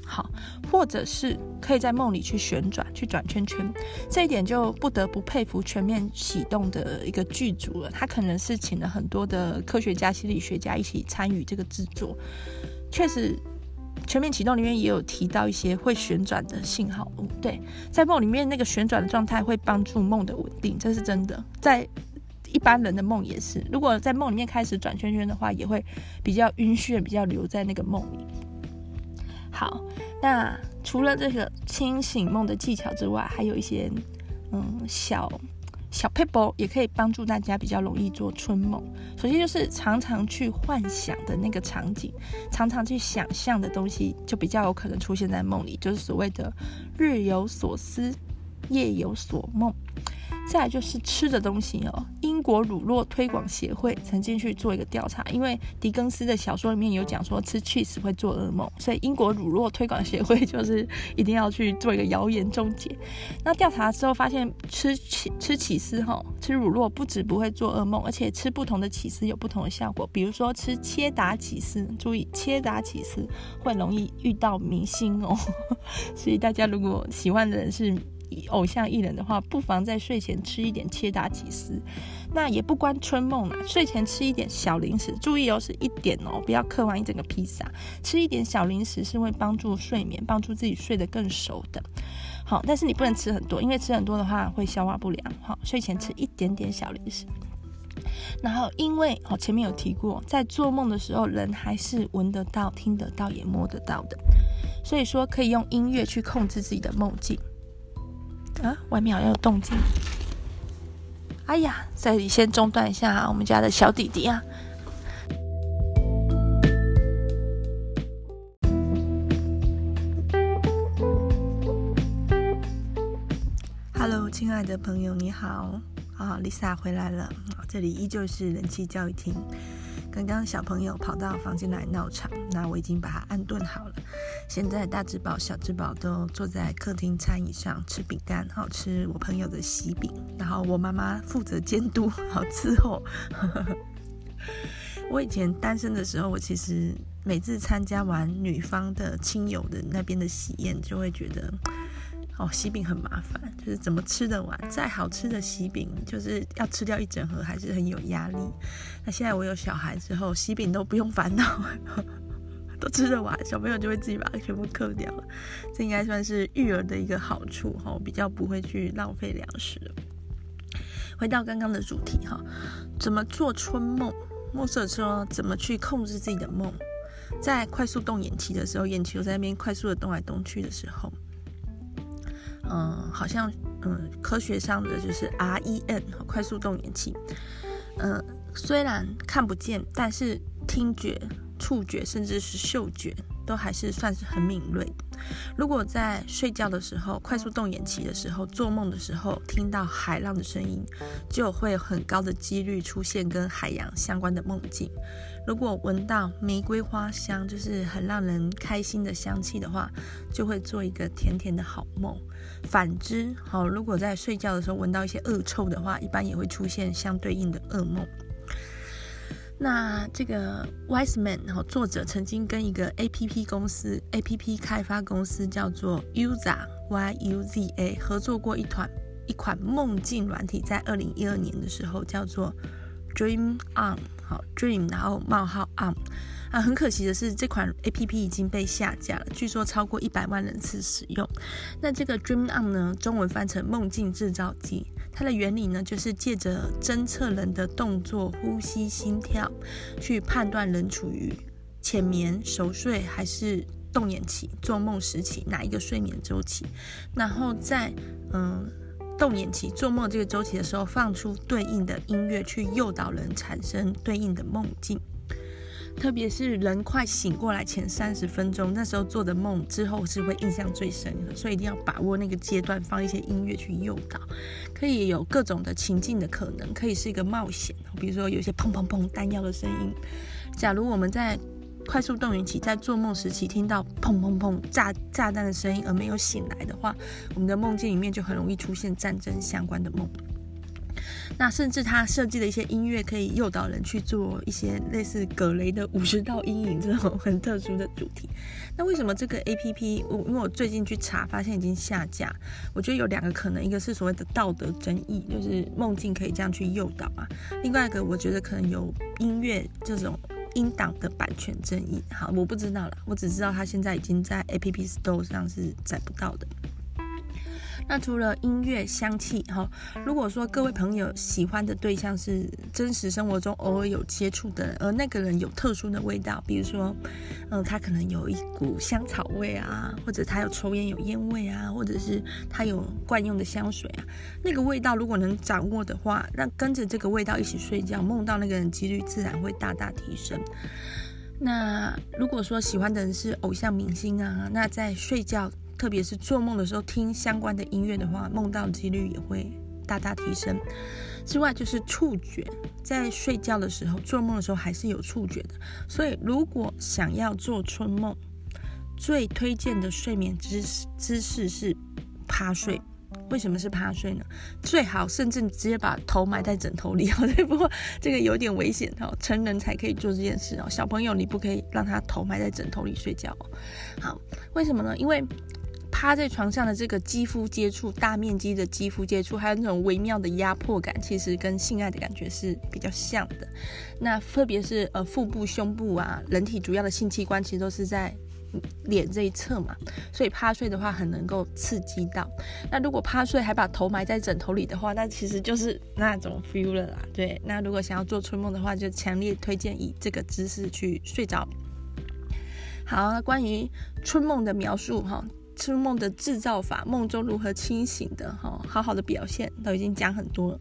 好，或者是可以在梦里去旋转、去转圈圈，这一点就不得不佩服全面启动的一个剧组了。他可能是请了很多的科学家、心理学家一起参与这个制作。确实，全面启动里面也有提到一些会旋转的信号物，对，在梦里面那个旋转的状态会帮助梦的稳定，这是真的。在一般人的梦也是，如果在梦里面开始转圈圈的话，也会比较晕眩，比较留在那个梦里。好，那除了这个清醒梦的技巧之外，还有一些嗯小小 pebble，也可以帮助大家比较容易做春梦。首先就是常常去幻想的那个场景，常常去想象的东西，就比较有可能出现在梦里，就是所谓的日有所思，夜有所梦。再就是吃的东西哦。英国乳酪推广协会曾经去做一个调查，因为狄更斯的小说里面有讲说吃 cheese 会做噩梦，所以英国乳酪推广协会就是一定要去做一个谣言终结。那调查之后发现吃，吃起吃起司哈，吃乳酪不止不会做噩梦，而且吃不同的起司有不同的效果。比如说吃切达起司，注意切达起司会容易遇到明星哦，所以大家如果喜欢的人是。偶像艺人的话，不妨在睡前吃一点切达起司。那也不关春梦啦，睡前吃一点小零食，注意哦，是一点哦，不要嗑完一整个披萨。吃一点小零食是会帮助睡眠，帮助自己睡得更熟的。好，但是你不能吃很多，因为吃很多的话会消化不良。好，睡前吃一点点小零食。然后，因为哦前面有提过，在做梦的时候，人还是闻得到、听得到、也摸得到的，所以说可以用音乐去控制自己的梦境。啊，外面好像有动静。哎呀，这里先中断一下，我们家的小弟弟啊。Hello，亲爱的朋友，你好啊，Lisa 回来了。这里依旧是人气教育厅。刚刚小朋友跑到房间来闹场，那我已经把他安顿好了。现在大只宝、小只宝都坐在客厅餐椅上吃饼干，好吃我朋友的喜饼。然后我妈妈负责监督，好伺候。我以前单身的时候，我其实每次参加完女方的亲友的那边的喜宴，就会觉得。哦，喜饼很麻烦，就是怎么吃得完？再好吃的喜饼，就是要吃掉一整盒，还是很有压力。那现在我有小孩之后，喜饼都不用烦恼，都吃得完，小朋友就会自己把它全部嗑掉了。这应该算是育儿的一个好处哈，比较不会去浪费粮食。回到刚刚的主题哈，怎么做春梦？莫瑟说怎么去控制自己的梦？在快速动眼期的时候，眼球在那边快速的动来动去的时候。嗯，好像嗯，科学上的就是 R E N 快速动眼期。嗯，虽然看不见，但是听觉、触觉甚至是嗅觉都还是算是很敏锐。如果在睡觉的时候，快速动眼期的时候，做梦的时候听到海浪的声音，就会有很高的几率出现跟海洋相关的梦境。如果闻到玫瑰花香，就是很让人开心的香气的话，就会做一个甜甜的好梦。反之，好，如果在睡觉的时候闻到一些恶臭的话，一般也会出现相对应的噩梦。那这个 Wiseman 哈，作者曾经跟一个 APP 公司、APP 开发公司叫做 UZA Y U Z A 合作过一团一款梦境软体，在二零一二年的时候叫做 Dream On。好，Dream，然后冒号 on 啊，很可惜的是，这款 APP 已经被下架了，据说超过一百万人次使用。那这个 Dream On 呢，中文翻成梦境制造机，它的原理呢，就是借着侦测人的动作、呼吸、心跳，去判断人处于浅眠、熟睡还是动眼期、做梦时期哪一个睡眠周期，然后在嗯。动眼期做梦这个周期的时候，放出对应的音乐去诱导人产生对应的梦境。特别是人快醒过来前三十分钟，那时候做的梦之后是会印象最深的，所以一定要把握那个阶段，放一些音乐去诱导。可以有各种的情境的可能，可以是一个冒险，比如说有些砰砰砰弹药的声音。假如我们在快速动员期在做梦时期听到砰砰砰炸炸弹的声音而没有醒来的话，我们的梦境里面就很容易出现战争相关的梦。那甚至他设计的一些音乐可以诱导人去做一些类似葛雷的五十道阴影这种很特殊的主题。那为什么这个 APP 我因为我最近去查发现已经下架，我觉得有两个可能，一个是所谓的道德争议，就是梦境可以这样去诱导啊；另外一个我觉得可能有音乐这种。音档的版权争议，好，我不知道了，我只知道它现在已经在 App Store 上是载不到的。那除了音乐、香气，哈，如果说各位朋友喜欢的对象是真实生活中偶尔有接触的人，而那个人有特殊的味道，比如说，嗯，他可能有一股香草味啊，或者他有抽烟有烟味啊，或者是他有惯用的香水啊，那个味道如果能掌握的话，那跟着这个味道一起睡觉，梦到那个人几率自然会大大提升。那如果说喜欢的人是偶像明星啊，那在睡觉。特别是做梦的时候听相关的音乐的话，梦到几率也会大大提升。之外，就是触觉，在睡觉的时候做梦的时候还是有触觉的。所以，如果想要做春梦，最推荐的睡眠姿势姿势是趴睡。为什么是趴睡呢？最好甚至直接把头埋在枕头里。不过这个有点危险哦，成人才可以做这件事哦。小朋友你不可以让他头埋在枕头里睡觉哦。好，为什么呢？因为趴在床上的这个肌肤接触，大面积的肌肤接触，还有那种微妙的压迫感，其实跟性爱的感觉是比较像的。那特别是呃腹部、胸部啊，人体主要的性器官其实都是在脸这一侧嘛，所以趴睡的话很能够刺激到。那如果趴睡还把头埋在枕头里的话，那其实就是那种 feel 了啦。对，那如果想要做春梦的话，就强烈推荐以这个姿势去睡着。好，关于春梦的描述哈。春梦的制造法，梦中如何清醒的哈，好好的表现都已经讲很多了。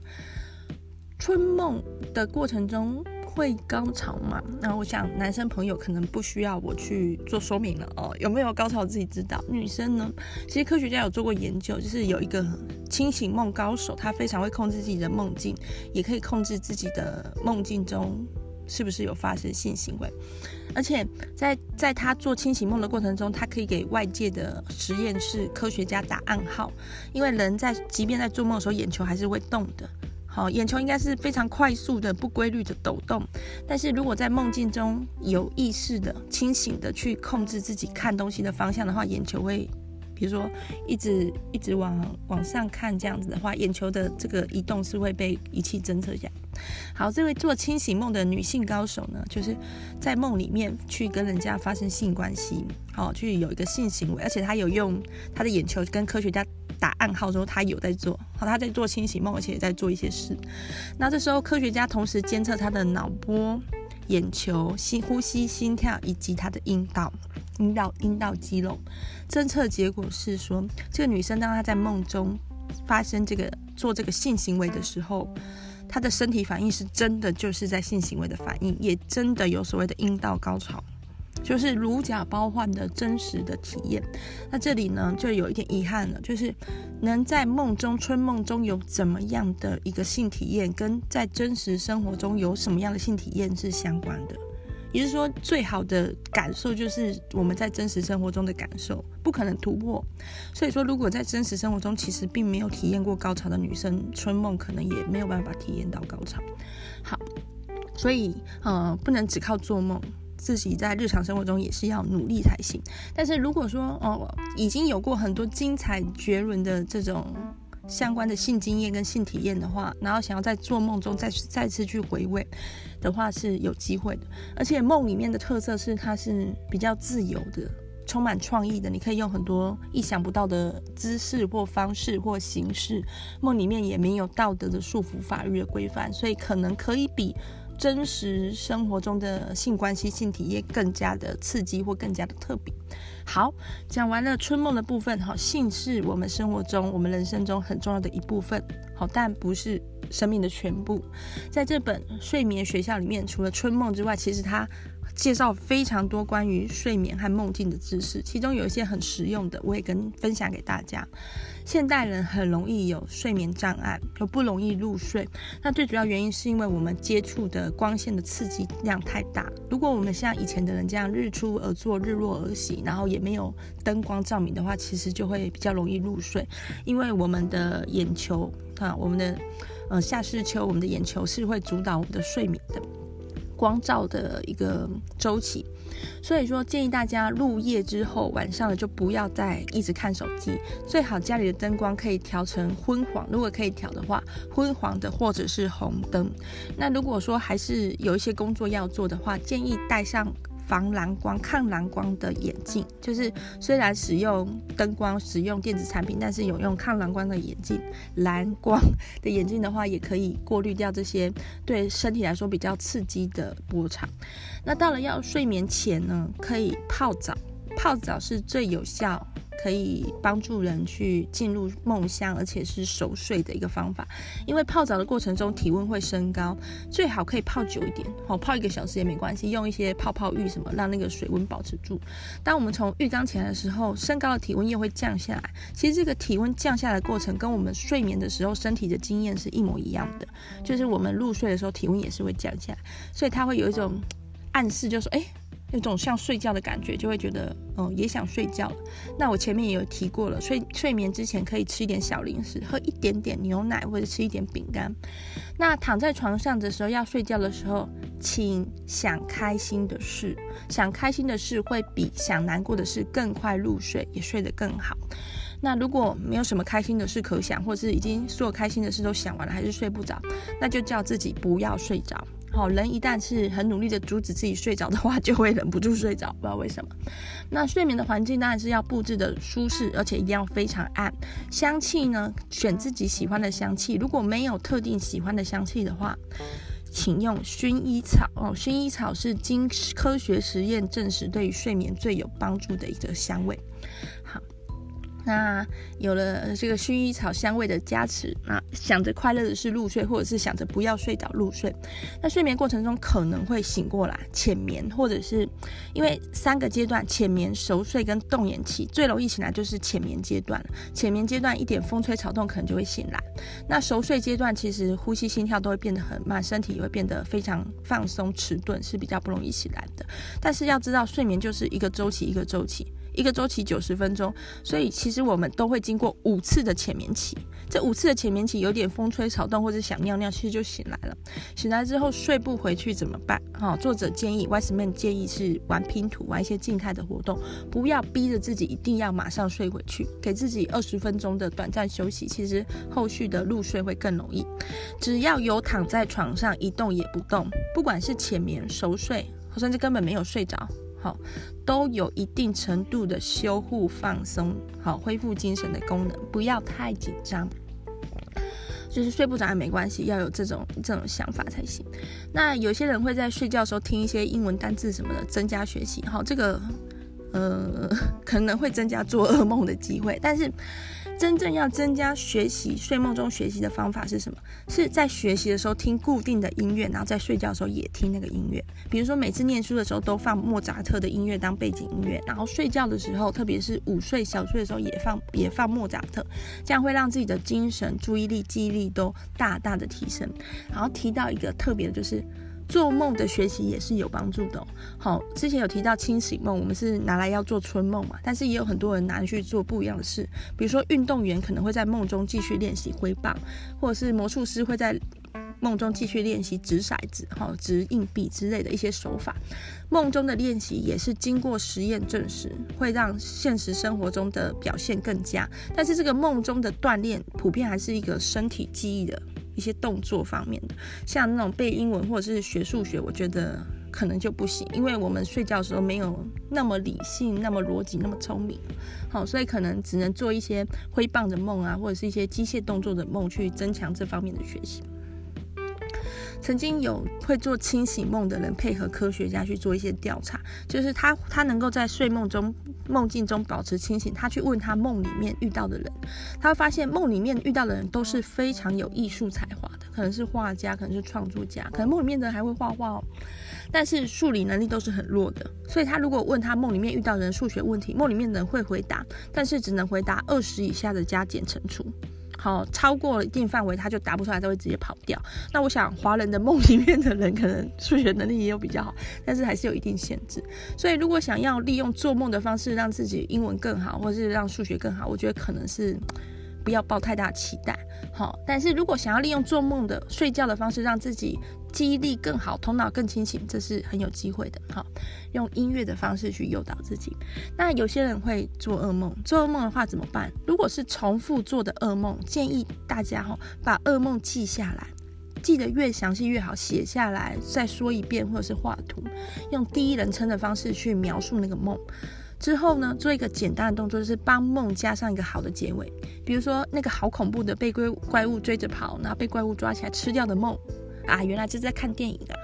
春梦的过程中会高潮吗？那我想男生朋友可能不需要我去做说明了哦。有没有高潮自己知道。女生呢？其实科学家有做过研究，就是有一个清醒梦高手，他非常会控制自己的梦境，也可以控制自己的梦境中是不是有发生性行为。而且在在他做清醒梦的过程中，他可以给外界的实验室科学家打暗号，因为人在即便在做梦的时候，眼球还是会动的。好，眼球应该是非常快速的、不规律的抖动。但是如果在梦境中有意识的、清醒的去控制自己看东西的方向的话，眼球会，比如说一直一直往往上看这样子的话，眼球的这个移动是会被仪器侦测下。好，这位做清醒梦的女性高手呢，就是在梦里面去跟人家发生性关系，好，去有一个性行为，而且她有用她的眼球跟科学家。打暗号说她有在做，好，她在做清醒梦，而且也在做一些事。那这时候科学家同时监测她的脑波、眼球、心呼吸、心跳以及她的阴道、阴道、阴道肌肉。侦测结果是说，这个女生当她在梦中发生这个做这个性行为的时候，她的身体反应是真的就是在性行为的反应，也真的有所谓的阴道高潮。就是如假包换的真实的体验，那这里呢就有一点遗憾了，就是能在梦中春梦中有怎么样的一个性体验，跟在真实生活中有什么样的性体验是相关的。也就是说，最好的感受就是我们在真实生活中的感受，不可能突破。所以说，如果在真实生活中其实并没有体验过高潮的女生，春梦可能也没有办法体验到高潮。好，所以呃，不能只靠做梦。自己在日常生活中也是要努力才行。但是如果说哦，已经有过很多精彩绝伦的这种相关的性经验跟性体验的话，然后想要在做梦中再再次去回味的话，是有机会的。而且梦里面的特色是它是比较自由的，充满创意的，你可以用很多意想不到的姿势或方式或形式。梦里面也没有道德的束缚、法律的规范，所以可能可以比。真实生活中的性关系、性体验更加的刺激或更加的特别。好，讲完了春梦的部分，好，性是我们生活中、我们人生中很重要的一部分，好，但不是生命的全部。在这本睡眠学校里面，除了春梦之外，其实它介绍非常多关于睡眠和梦境的知识，其中有一些很实用的，我也跟分享给大家。现代人很容易有睡眠障碍，又不容易入睡。那最主要原因是因为我们接触的光线的刺激量太大。如果我们像以前的人这样日出而作，日落而息，然后也没有灯光照明的话，其实就会比较容易入睡，因为我们的眼球啊，我们的呃下视丘，我们的眼球是会主导我们的睡眠的。光照的一个周期，所以说建议大家入夜之后，晚上了就不要再一直看手机，最好家里的灯光可以调成昏黄，如果可以调的话，昏黄的或者是红灯。那如果说还是有一些工作要做的话，建议带上。防蓝光、抗蓝光的眼镜，就是虽然使用灯光、使用电子产品，但是有用抗蓝光的眼镜。蓝光的眼镜的话，也可以过滤掉这些对身体来说比较刺激的波长。那到了要睡眠前呢，可以泡澡，泡澡是最有效。可以帮助人去进入梦乡，而且是熟睡的一个方法。因为泡澡的过程中体温会升高，最好可以泡久一点，好，泡一个小时也没关系。用一些泡泡浴什么，让那个水温保持住。当我们从浴缸起来的时候，升高的体温又会降下来。其实这个体温降下来的过程，跟我们睡眠的时候身体的经验是一模一样的，就是我们入睡的时候体温也是会降下来，所以它会有一种暗示，就是说，哎。有种像睡觉的感觉，就会觉得，哦，也想睡觉。那我前面也有提过了，睡睡眠之前可以吃一点小零食，喝一点点牛奶或者吃一点饼干。那躺在床上的时候，要睡觉的时候，请想开心的事，想开心的事会比想难过的事更快入睡，也睡得更好。那如果没有什么开心的事可想，或是已经所有开心的事都想完了，还是睡不着，那就叫自己不要睡着。好，人一旦是很努力的阻止自己睡着的话，就会忍不住睡着，不知道为什么。那睡眠的环境当然是要布置的舒适，而且一定要非常暗。香气呢，选自己喜欢的香气。如果没有特定喜欢的香气的话，请用薰衣草哦。薰衣草是经科学实验证实对于睡眠最有帮助的一个香味。好，那有了这个薰衣草香味的加持，那想着快乐的是入睡，或者是想着不要睡着入睡。那睡眠过程中可能会醒过来浅眠，或者是因为三个阶段浅眠、熟睡跟动眼期最容易醒来就是浅眠阶段。浅眠阶段一点风吹草动可能就会醒来。那熟睡阶段其实呼吸心跳都会变得很慢，身体也会变得非常放松迟钝，是比较不容易醒来的。但是要知道睡眠就是一个周期一个周期。一个周期九十分钟，所以其实我们都会经过五次的浅眠期。这五次的浅眠期有点风吹草动或者想尿尿，其实就醒来了。醒来之后睡不回去怎么办？哈，作者建议，Wiseman 建议是玩拼图，玩一些静态的活动，不要逼着自己一定要马上睡回去，给自己二十分钟的短暂休息，其实后续的入睡会更容易。只要有躺在床上一动也不动，不管是浅眠、熟睡，甚至根本没有睡着。好，都有一定程度的修护、放松、好恢复精神的功能，不要太紧张。就是睡不着也没关系，要有这种这种想法才行。那有些人会在睡觉的时候听一些英文单字什么的，增加学习。好，这个呃 可能会增加做噩梦的机会，但是。真正要增加学习睡梦中学习的方法是什么？是在学习的时候听固定的音乐，然后在睡觉的时候也听那个音乐。比如说每次念书的时候都放莫扎特的音乐当背景音乐，然后睡觉的时候，特别是午睡小睡的时候也放也放莫扎特，这样会让自己的精神、注意力、记忆力都大大的提升。然后提到一个特别的就是。做梦的学习也是有帮助的哦。好，之前有提到清醒梦，我们是拿来要做春梦嘛，但是也有很多人拿去做不一样的事，比如说运动员可能会在梦中继续练习挥棒，或者是魔术师会在梦中继续练习掷骰子、哈掷硬币之类的一些手法。梦中的练习也是经过实验证实，会让现实生活中的表现更佳。但是这个梦中的锻炼，普遍还是一个身体记忆的。一些动作方面的，像那种背英文或者是学数学，我觉得可能就不行，因为我们睡觉的时候没有那么理性、那么逻辑、那么聪明，好，所以可能只能做一些挥棒的梦啊，或者是一些机械动作的梦，去增强这方面的学习。曾经有会做清醒梦的人，配合科学家去做一些调查，就是他他能够在睡梦中梦境中保持清醒，他去问他梦里面遇到的人，他会发现梦里面遇到的人都是非常有艺术才华的，可能是画家，可能是创作家，可能梦里面的人还会画画哦，但是数理能力都是很弱的，所以他如果问他梦里面遇到的人数学问题，梦里面的人会回答，但是只能回答二十以下的加减乘除。好，超过一定范围，他就答不出来，他会直接跑掉。那我想，华人的梦里面的人可能数学能力也有比较好，但是还是有一定限制。所以，如果想要利用做梦的方式让自己英文更好，或是让数学更好，我觉得可能是不要抱太大期待。好，但是如果想要利用做梦的睡觉的方式让自己记忆力更好，头脑更清醒，这是很有机会的。好，用音乐的方式去诱导自己。那有些人会做噩梦，做噩梦的话怎么办？如果是重复做的噩梦，建议大家哈把噩梦记下来，记得越详细越好，写下来再说一遍，或者是画图，用第一人称的方式去描述那个梦。之后呢，做一个简单的动作，就是帮梦加上一个好的结尾，比如说那个好恐怖的被怪怪物追着跑，然后被怪物抓起来吃掉的梦。啊，原来就是在看电影啊。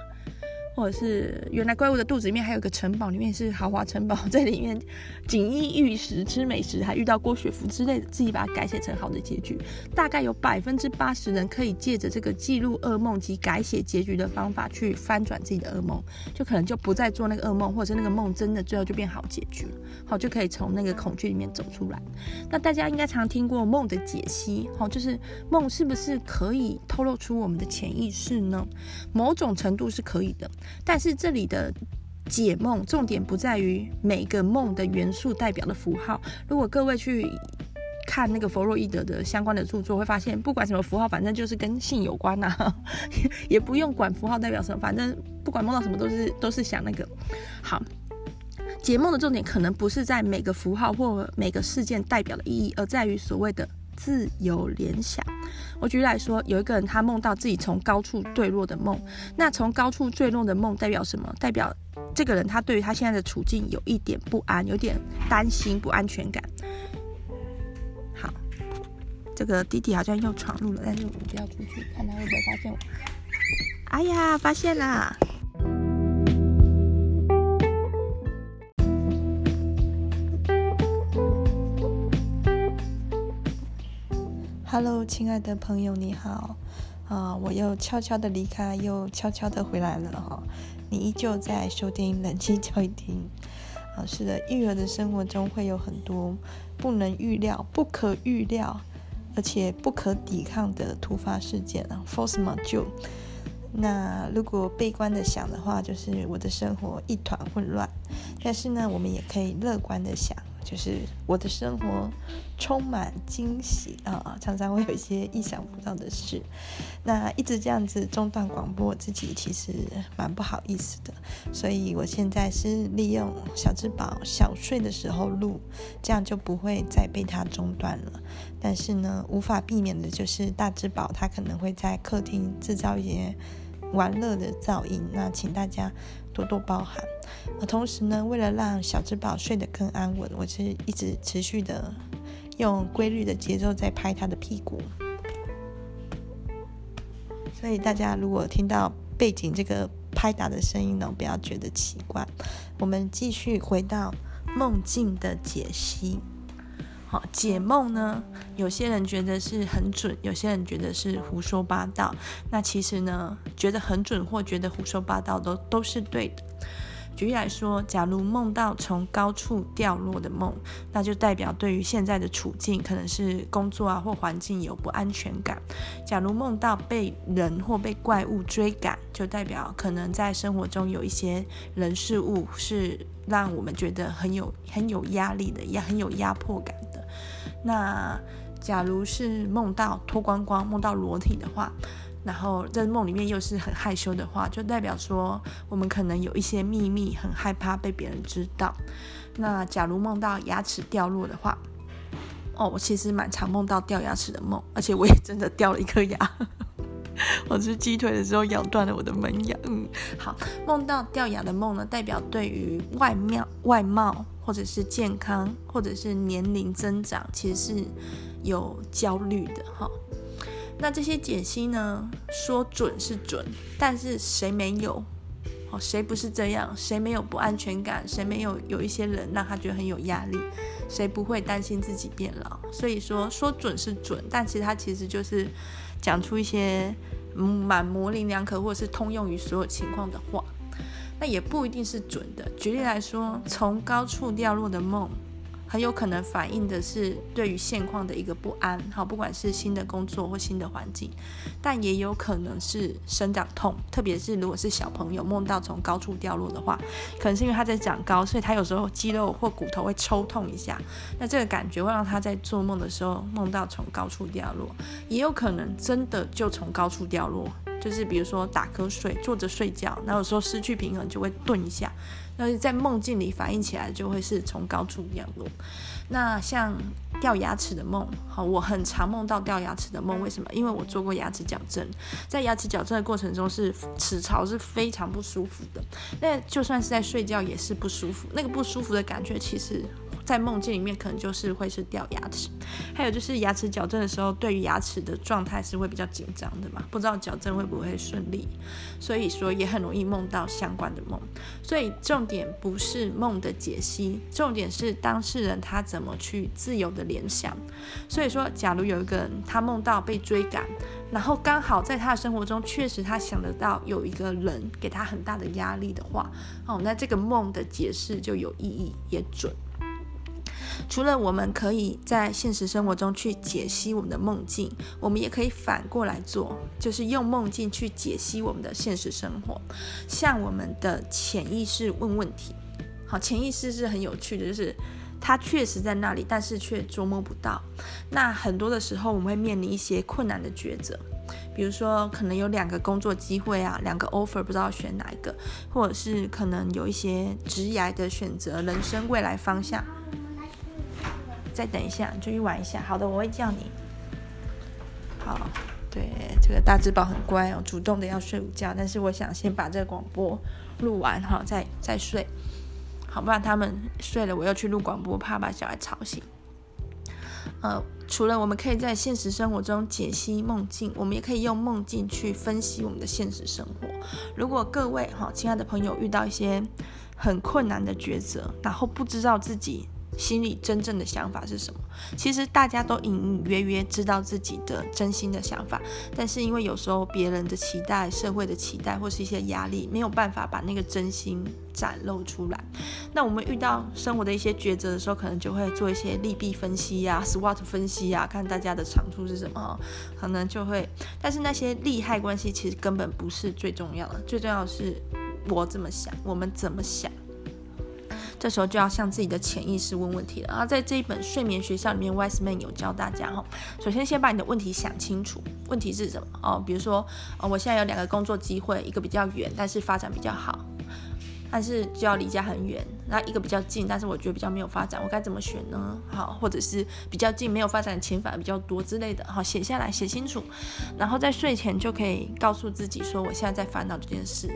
或者是原来怪物的肚子里面还有个城堡，里面是豪华城堡，在里面锦衣玉食吃美食，还遇到郭雪芙之类的，自己把它改写成好的结局。大概有百分之八十人可以借着这个记录噩梦及改写结局的方法去翻转自己的噩梦，就可能就不再做那个噩梦，或者是那个梦真的最后就变好结局，好，就可以从那个恐惧里面走出来。那大家应该常听过梦的解析，好，就是梦是不是可以透露出我们的潜意识呢？某种程度是可以的。但是这里的解梦重点不在于每个梦的元素代表的符号。如果各位去看那个弗洛伊德的相关的著作，会发现不管什么符号，反正就是跟性有关呐，也不用管符号代表什么，反正不管梦到什么都是都是想那个。好，解梦的重点可能不是在每个符号或每个事件代表的意义，而在于所谓的自由联想。我举例来说，有一个人他梦到自己从高处坠落的梦，那从高处坠落的梦代表什么？代表这个人他对于他现在的处境有一点不安，有点担心、不安全感。好，这个弟弟好像又闯入了，但是我不要出去，看他会不会发现我。哎呀，发现了！Hello，亲爱的朋友，你好。啊，我又悄悄的离开，又悄悄的回来了哈。你依旧在收听冷气教育厅。啊，是的，育儿的生活中会有很多不能预料、不可预料，而且不可抵抗的突发事件啊，force majeure。那如果悲观的想的话，就是我的生活一团混乱。但是呢，我们也可以乐观的想。就是我的生活充满惊喜啊，常常会有一些意想不到的事。那一直这样子中断广播，我自己其实蛮不好意思的。所以我现在是利用小智宝小睡的时候录，这样就不会再被它中断了。但是呢，无法避免的就是大智宝它可能会在客厅制造一些玩乐的噪音，那请大家多多包涵。而同时呢，为了让小智宝睡得更安稳，我是一直持续的用规律的节奏在拍他的屁股。所以大家如果听到背景这个拍打的声音呢，不要觉得奇怪。我们继续回到梦境的解析。好，解梦呢，有些人觉得是很准，有些人觉得是胡说八道。那其实呢，觉得很准或觉得胡说八道都都是对的。举例来说，假如梦到从高处掉落的梦，那就代表对于现在的处境，可能是工作啊或环境有不安全感。假如梦到被人或被怪物追赶，就代表可能在生活中有一些人事物是让我们觉得很有很有压力的，也很有压迫感。那假如是梦到脱光光，梦到裸体的话，然后在梦里面又是很害羞的话，就代表说我们可能有一些秘密，很害怕被别人知道。那假如梦到牙齿掉落的话，哦，我其实蛮常梦到掉牙齿的梦，而且我也真的掉了一颗牙。我是鸡腿的时候咬断了我的门牙。嗯，好，梦到掉牙的梦呢，代表对于外貌、外貌或者是健康或者是年龄增长，其实是有焦虑的哈。那这些解析呢，说准是准，但是谁没有？哦，谁不是这样？谁没有不安全感？谁没有有一些人让他觉得很有压力？谁不会担心自己变老？所以说说准是准，但其实他其实就是讲出一些蛮模棱两可或者是通用于所有情况的话，那也不一定是准的。举例来说，从高处掉落的梦。很有可能反映的是对于现况的一个不安，好，不管是新的工作或新的环境，但也有可能是生长痛，特别是如果是小朋友梦到从高处掉落的话，可能是因为他在长高，所以他有时候肌肉或骨头会抽痛一下，那这个感觉会让他在做梦的时候梦到从高处掉落，也有可能真的就从高处掉落，就是比如说打瞌睡、坐着睡觉，然后有时候失去平衡就会顿一下。那在梦境里反映起来，就会是从高处掉落。那像掉牙齿的梦，好，我很常梦到掉牙齿的梦。为什么？因为我做过牙齿矫正，在牙齿矫正的过程中，是齿槽是非常不舒服的。那就算是在睡觉，也是不舒服。那个不舒服的感觉，其实。在梦境里面，可能就是会是掉牙齿，还有就是牙齿矫正的时候，对于牙齿的状态是会比较紧张的嘛，不知道矫正会不会顺利，所以说也很容易梦到相关的梦。所以重点不是梦的解析，重点是当事人他怎么去自由的联想。所以说，假如有一个人他梦到被追赶，然后刚好在他的生活中确实他想得到有一个人给他很大的压力的话，哦，那这个梦的解释就有意义也准。除了我们可以在现实生活中去解析我们的梦境，我们也可以反过来做，就是用梦境去解析我们的现实生活，向我们的潜意识问问题。好，潜意识是很有趣的，就是它确实在那里，但是却捉摸不到。那很多的时候，我们会面临一些困难的抉择，比如说可能有两个工作机会啊，两个 offer 不知道选哪一个，或者是可能有一些职业的选择，人生未来方向。再等一下，你出去玩一下。好的，我会叫你。好，对，这个大智宝很乖哦，主动的要睡午觉。但是我想先把这个广播录完哈，再再睡。好，不然他们睡了，我又去录广播，怕把小孩吵醒。呃，除了我们可以在现实生活中解析梦境，我们也可以用梦境去分析我们的现实生活。如果各位哈，亲爱的朋友遇到一些很困难的抉择，然后不知道自己。心里真正的想法是什么。其实大家都隐隐约约知道自己的真心的想法，但是因为有时候别人的期待、社会的期待或是一些压力，没有办法把那个真心展露出来。那我们遇到生活的一些抉择的时候，可能就会做一些利弊分析呀、啊、SWOT 分析呀、啊，看大家的长处是什么，可能就会。但是那些利害关系其实根本不是最重要的，最重要的是我怎么想，我们怎么想。这时候就要向自己的潜意识问问题了。然后在这一本睡眠学校里面，Wiseman 有教大家哈，首先先把你的问题想清楚，问题是什么哦？比如说，哦，我现在有两个工作机会，一个比较远，但是发展比较好。但是就要离家很远，那一个比较近，但是我觉得比较没有发展，我该怎么选呢？好，或者是比较近没有发展，钱反而比较多之类的，好，写下来，写清楚，然后在睡前就可以告诉自己说，我现在在烦恼这件事，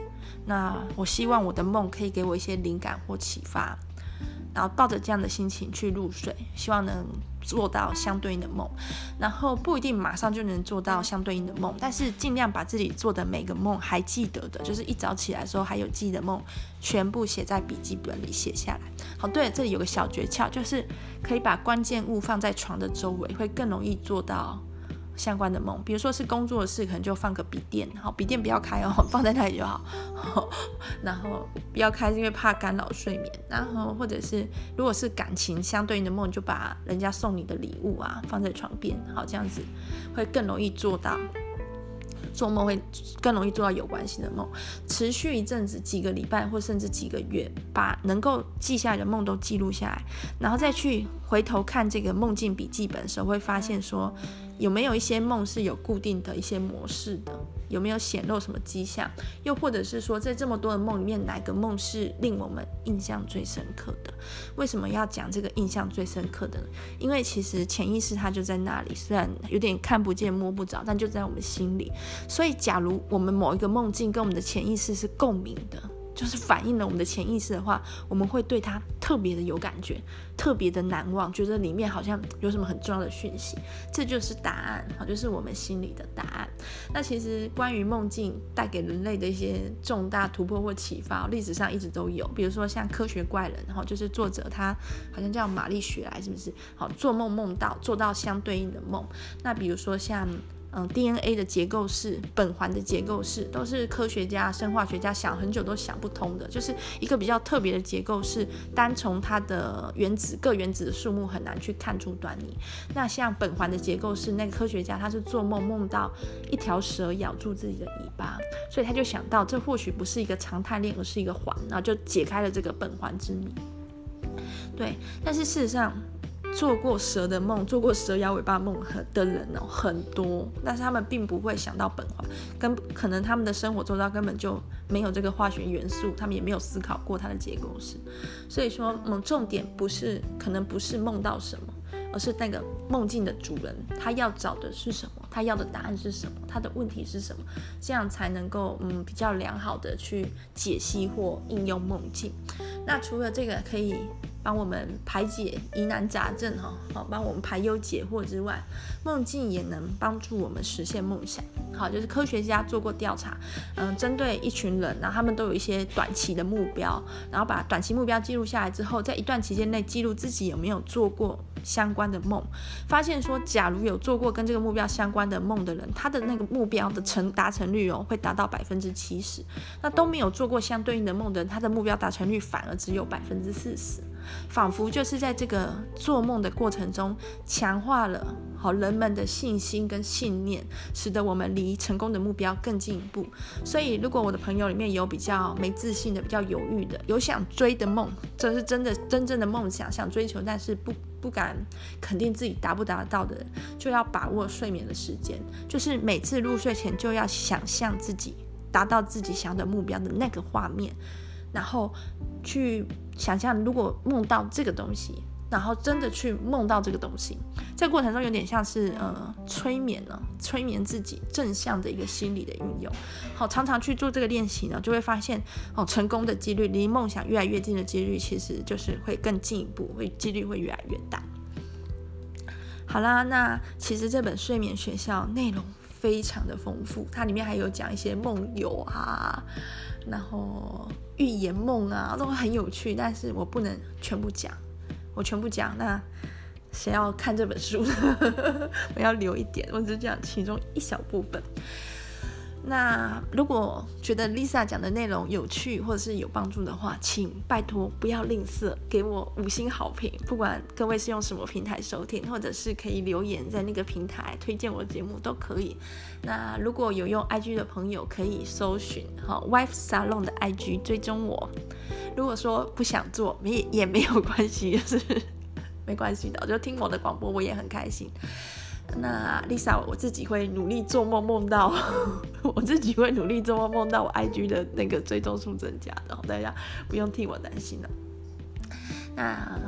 那我希望我的梦可以给我一些灵感或启发。然后抱着这样的心情去入睡，希望能做到相对应的梦。然后不一定马上就能做到相对应的梦，但是尽量把自己做的每个梦还记得的，就是一早起来的时候还有记得梦，全部写在笔记本里写下来。好，对，这里有个小诀窍，就是可以把关键物放在床的周围，会更容易做到。相关的梦，比如说是工作的事，可能就放个笔电，好，笔电不要开哦，放在那里就好。然后不要开，因为怕干扰睡眠。然后或者是如果是感情相对应的梦，就把人家送你的礼物啊放在床边，好，这样子会更容易做到。做梦会更容易做到有关系的梦，持续一阵子，几个礼拜或甚至几个月，把能够记下来的梦都记录下来，然后再去回头看这个梦境笔记本的时候，会发现说有没有一些梦是有固定的一些模式的。有没有显露什么迹象？又或者是说，在这么多的梦里面，哪个梦是令我们印象最深刻的？为什么要讲这个印象最深刻的呢？因为其实潜意识它就在那里，虽然有点看不见摸不着，但就在我们心里。所以，假如我们某一个梦境跟我们的潜意识是共鸣的。就是反映了我们的潜意识的话，我们会对它特别的有感觉，特别的难忘，觉得里面好像有什么很重要的讯息，这就是答案，好，就是我们心里的答案。那其实关于梦境带给人类的一些重大突破或启发，历史上一直都有，比如说像科学怪人，然后就是作者他好像叫玛丽雪莱，是不是？好，做梦梦到做到相对应的梦。那比如说像。嗯，DNA 的结构式，苯环的结构式，都是科学家、生化学家想很久都想不通的，就是一个比较特别的结构式，单从它的原子各原子的数目很难去看出端倪。那像苯环的结构式，那个科学家他是做梦梦到一条蛇咬住自己的尾巴，所以他就想到这或许不是一个长态链，而是一个环，然后就解开了这个苯环之谜。对，但是事实上。做过蛇的梦，做过蛇咬尾巴梦的人哦很多，但是他们并不会想到苯环，跟可能他们的生活周遭根本就没有这个化学元素，他们也没有思考过它的结构式。所以说，梦，重点不是可能不是梦到什么，而是那个梦境的主人他要找的是什么，他要的答案是什么，他的问题是什么，这样才能够嗯比较良好的去解析或应用梦境。那除了这个可以。帮我们排解疑难杂症，哈，好，帮我们排忧解惑之外，梦境也能帮助我们实现梦想。好，就是科学家做过调查，嗯，针对一群人，然后他们都有一些短期的目标，然后把短期目标记录下来之后，在一段期间内记录自己有没有做过相关的梦，发现说，假如有做过跟这个目标相关的梦的人，他的那个目标的成达成率哦，会达到百分之七十。那都没有做过相对应的梦的人，他的目标达成率反而只有百分之四十。仿佛就是在这个做梦的过程中，强化了好人们的信心跟信念，使得我们离成功的目标更进一步。所以，如果我的朋友里面有比较没自信的、比较犹豫的、有想追的梦，这是真的真正的梦想，想追求但是不不敢肯定自己达不达到的，就要把握睡眠的时间，就是每次入睡前就要想象自己达到自己想要的目标的那个画面。然后去想象，如果梦到这个东西，然后真的去梦到这个东西，这个过程中有点像是呃催眠呢，催眠自己正向的一个心理的运用。好，常常去做这个练习呢，就会发现哦，成功的几率离梦想越来越近的几率，其实就是会更进一步，会几率会越来越大。好啦，那其实这本睡眠学校内容非常的丰富，它里面还有讲一些梦游啊。然后预言梦啊，都很有趣，但是我不能全部讲，我全部讲，那谁要看这本书？我要留一点，我只讲其中一小部分。那如果觉得 Lisa 讲的内容有趣或者是有帮助的话，请拜托不要吝啬给我五星好评。不管各位是用什么平台收听，或者是可以留言在那个平台推荐我的节目都可以。那如果有用 IG 的朋友，可以搜寻好 Wife Salon 的 IG 追踪我。如果说不想做，也也没有关系，就是没关系的，就听我的广播，我也很开心。那 Lisa，我自己会努力做梦，梦到 我自己会努力做梦，梦到我 IG 的那个追踪数增加然后，大家不用替我担心了。那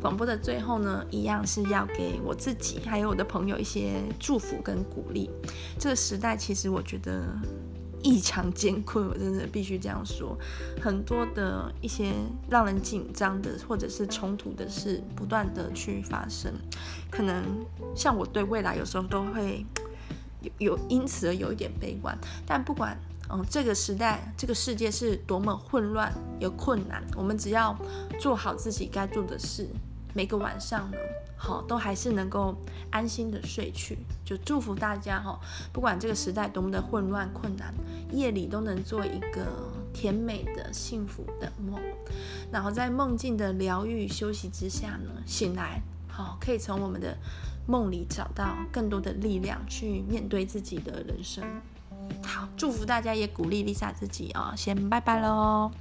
广播的最后呢，一样是要给我自己还有我的朋友一些祝福跟鼓励。这个时代，其实我觉得。异常艰困，我真的必须这样说。很多的一些让人紧张的或者是冲突的事，不断的去发生。可能像我对未来有时候都会 有有因此而有一点悲观。但不管嗯这个时代这个世界是多么混乱有困难，我们只要做好自己该做的事，每个晚上呢。好，都还是能够安心的睡去，就祝福大家哈，不管这个时代多么的混乱困难，夜里都能做一个甜美的幸福的梦，然后在梦境的疗愈休息之下呢，醒来，好，可以从我们的梦里找到更多的力量去面对自己的人生。好，祝福大家，也鼓励 Lisa 自己啊，先拜拜喽。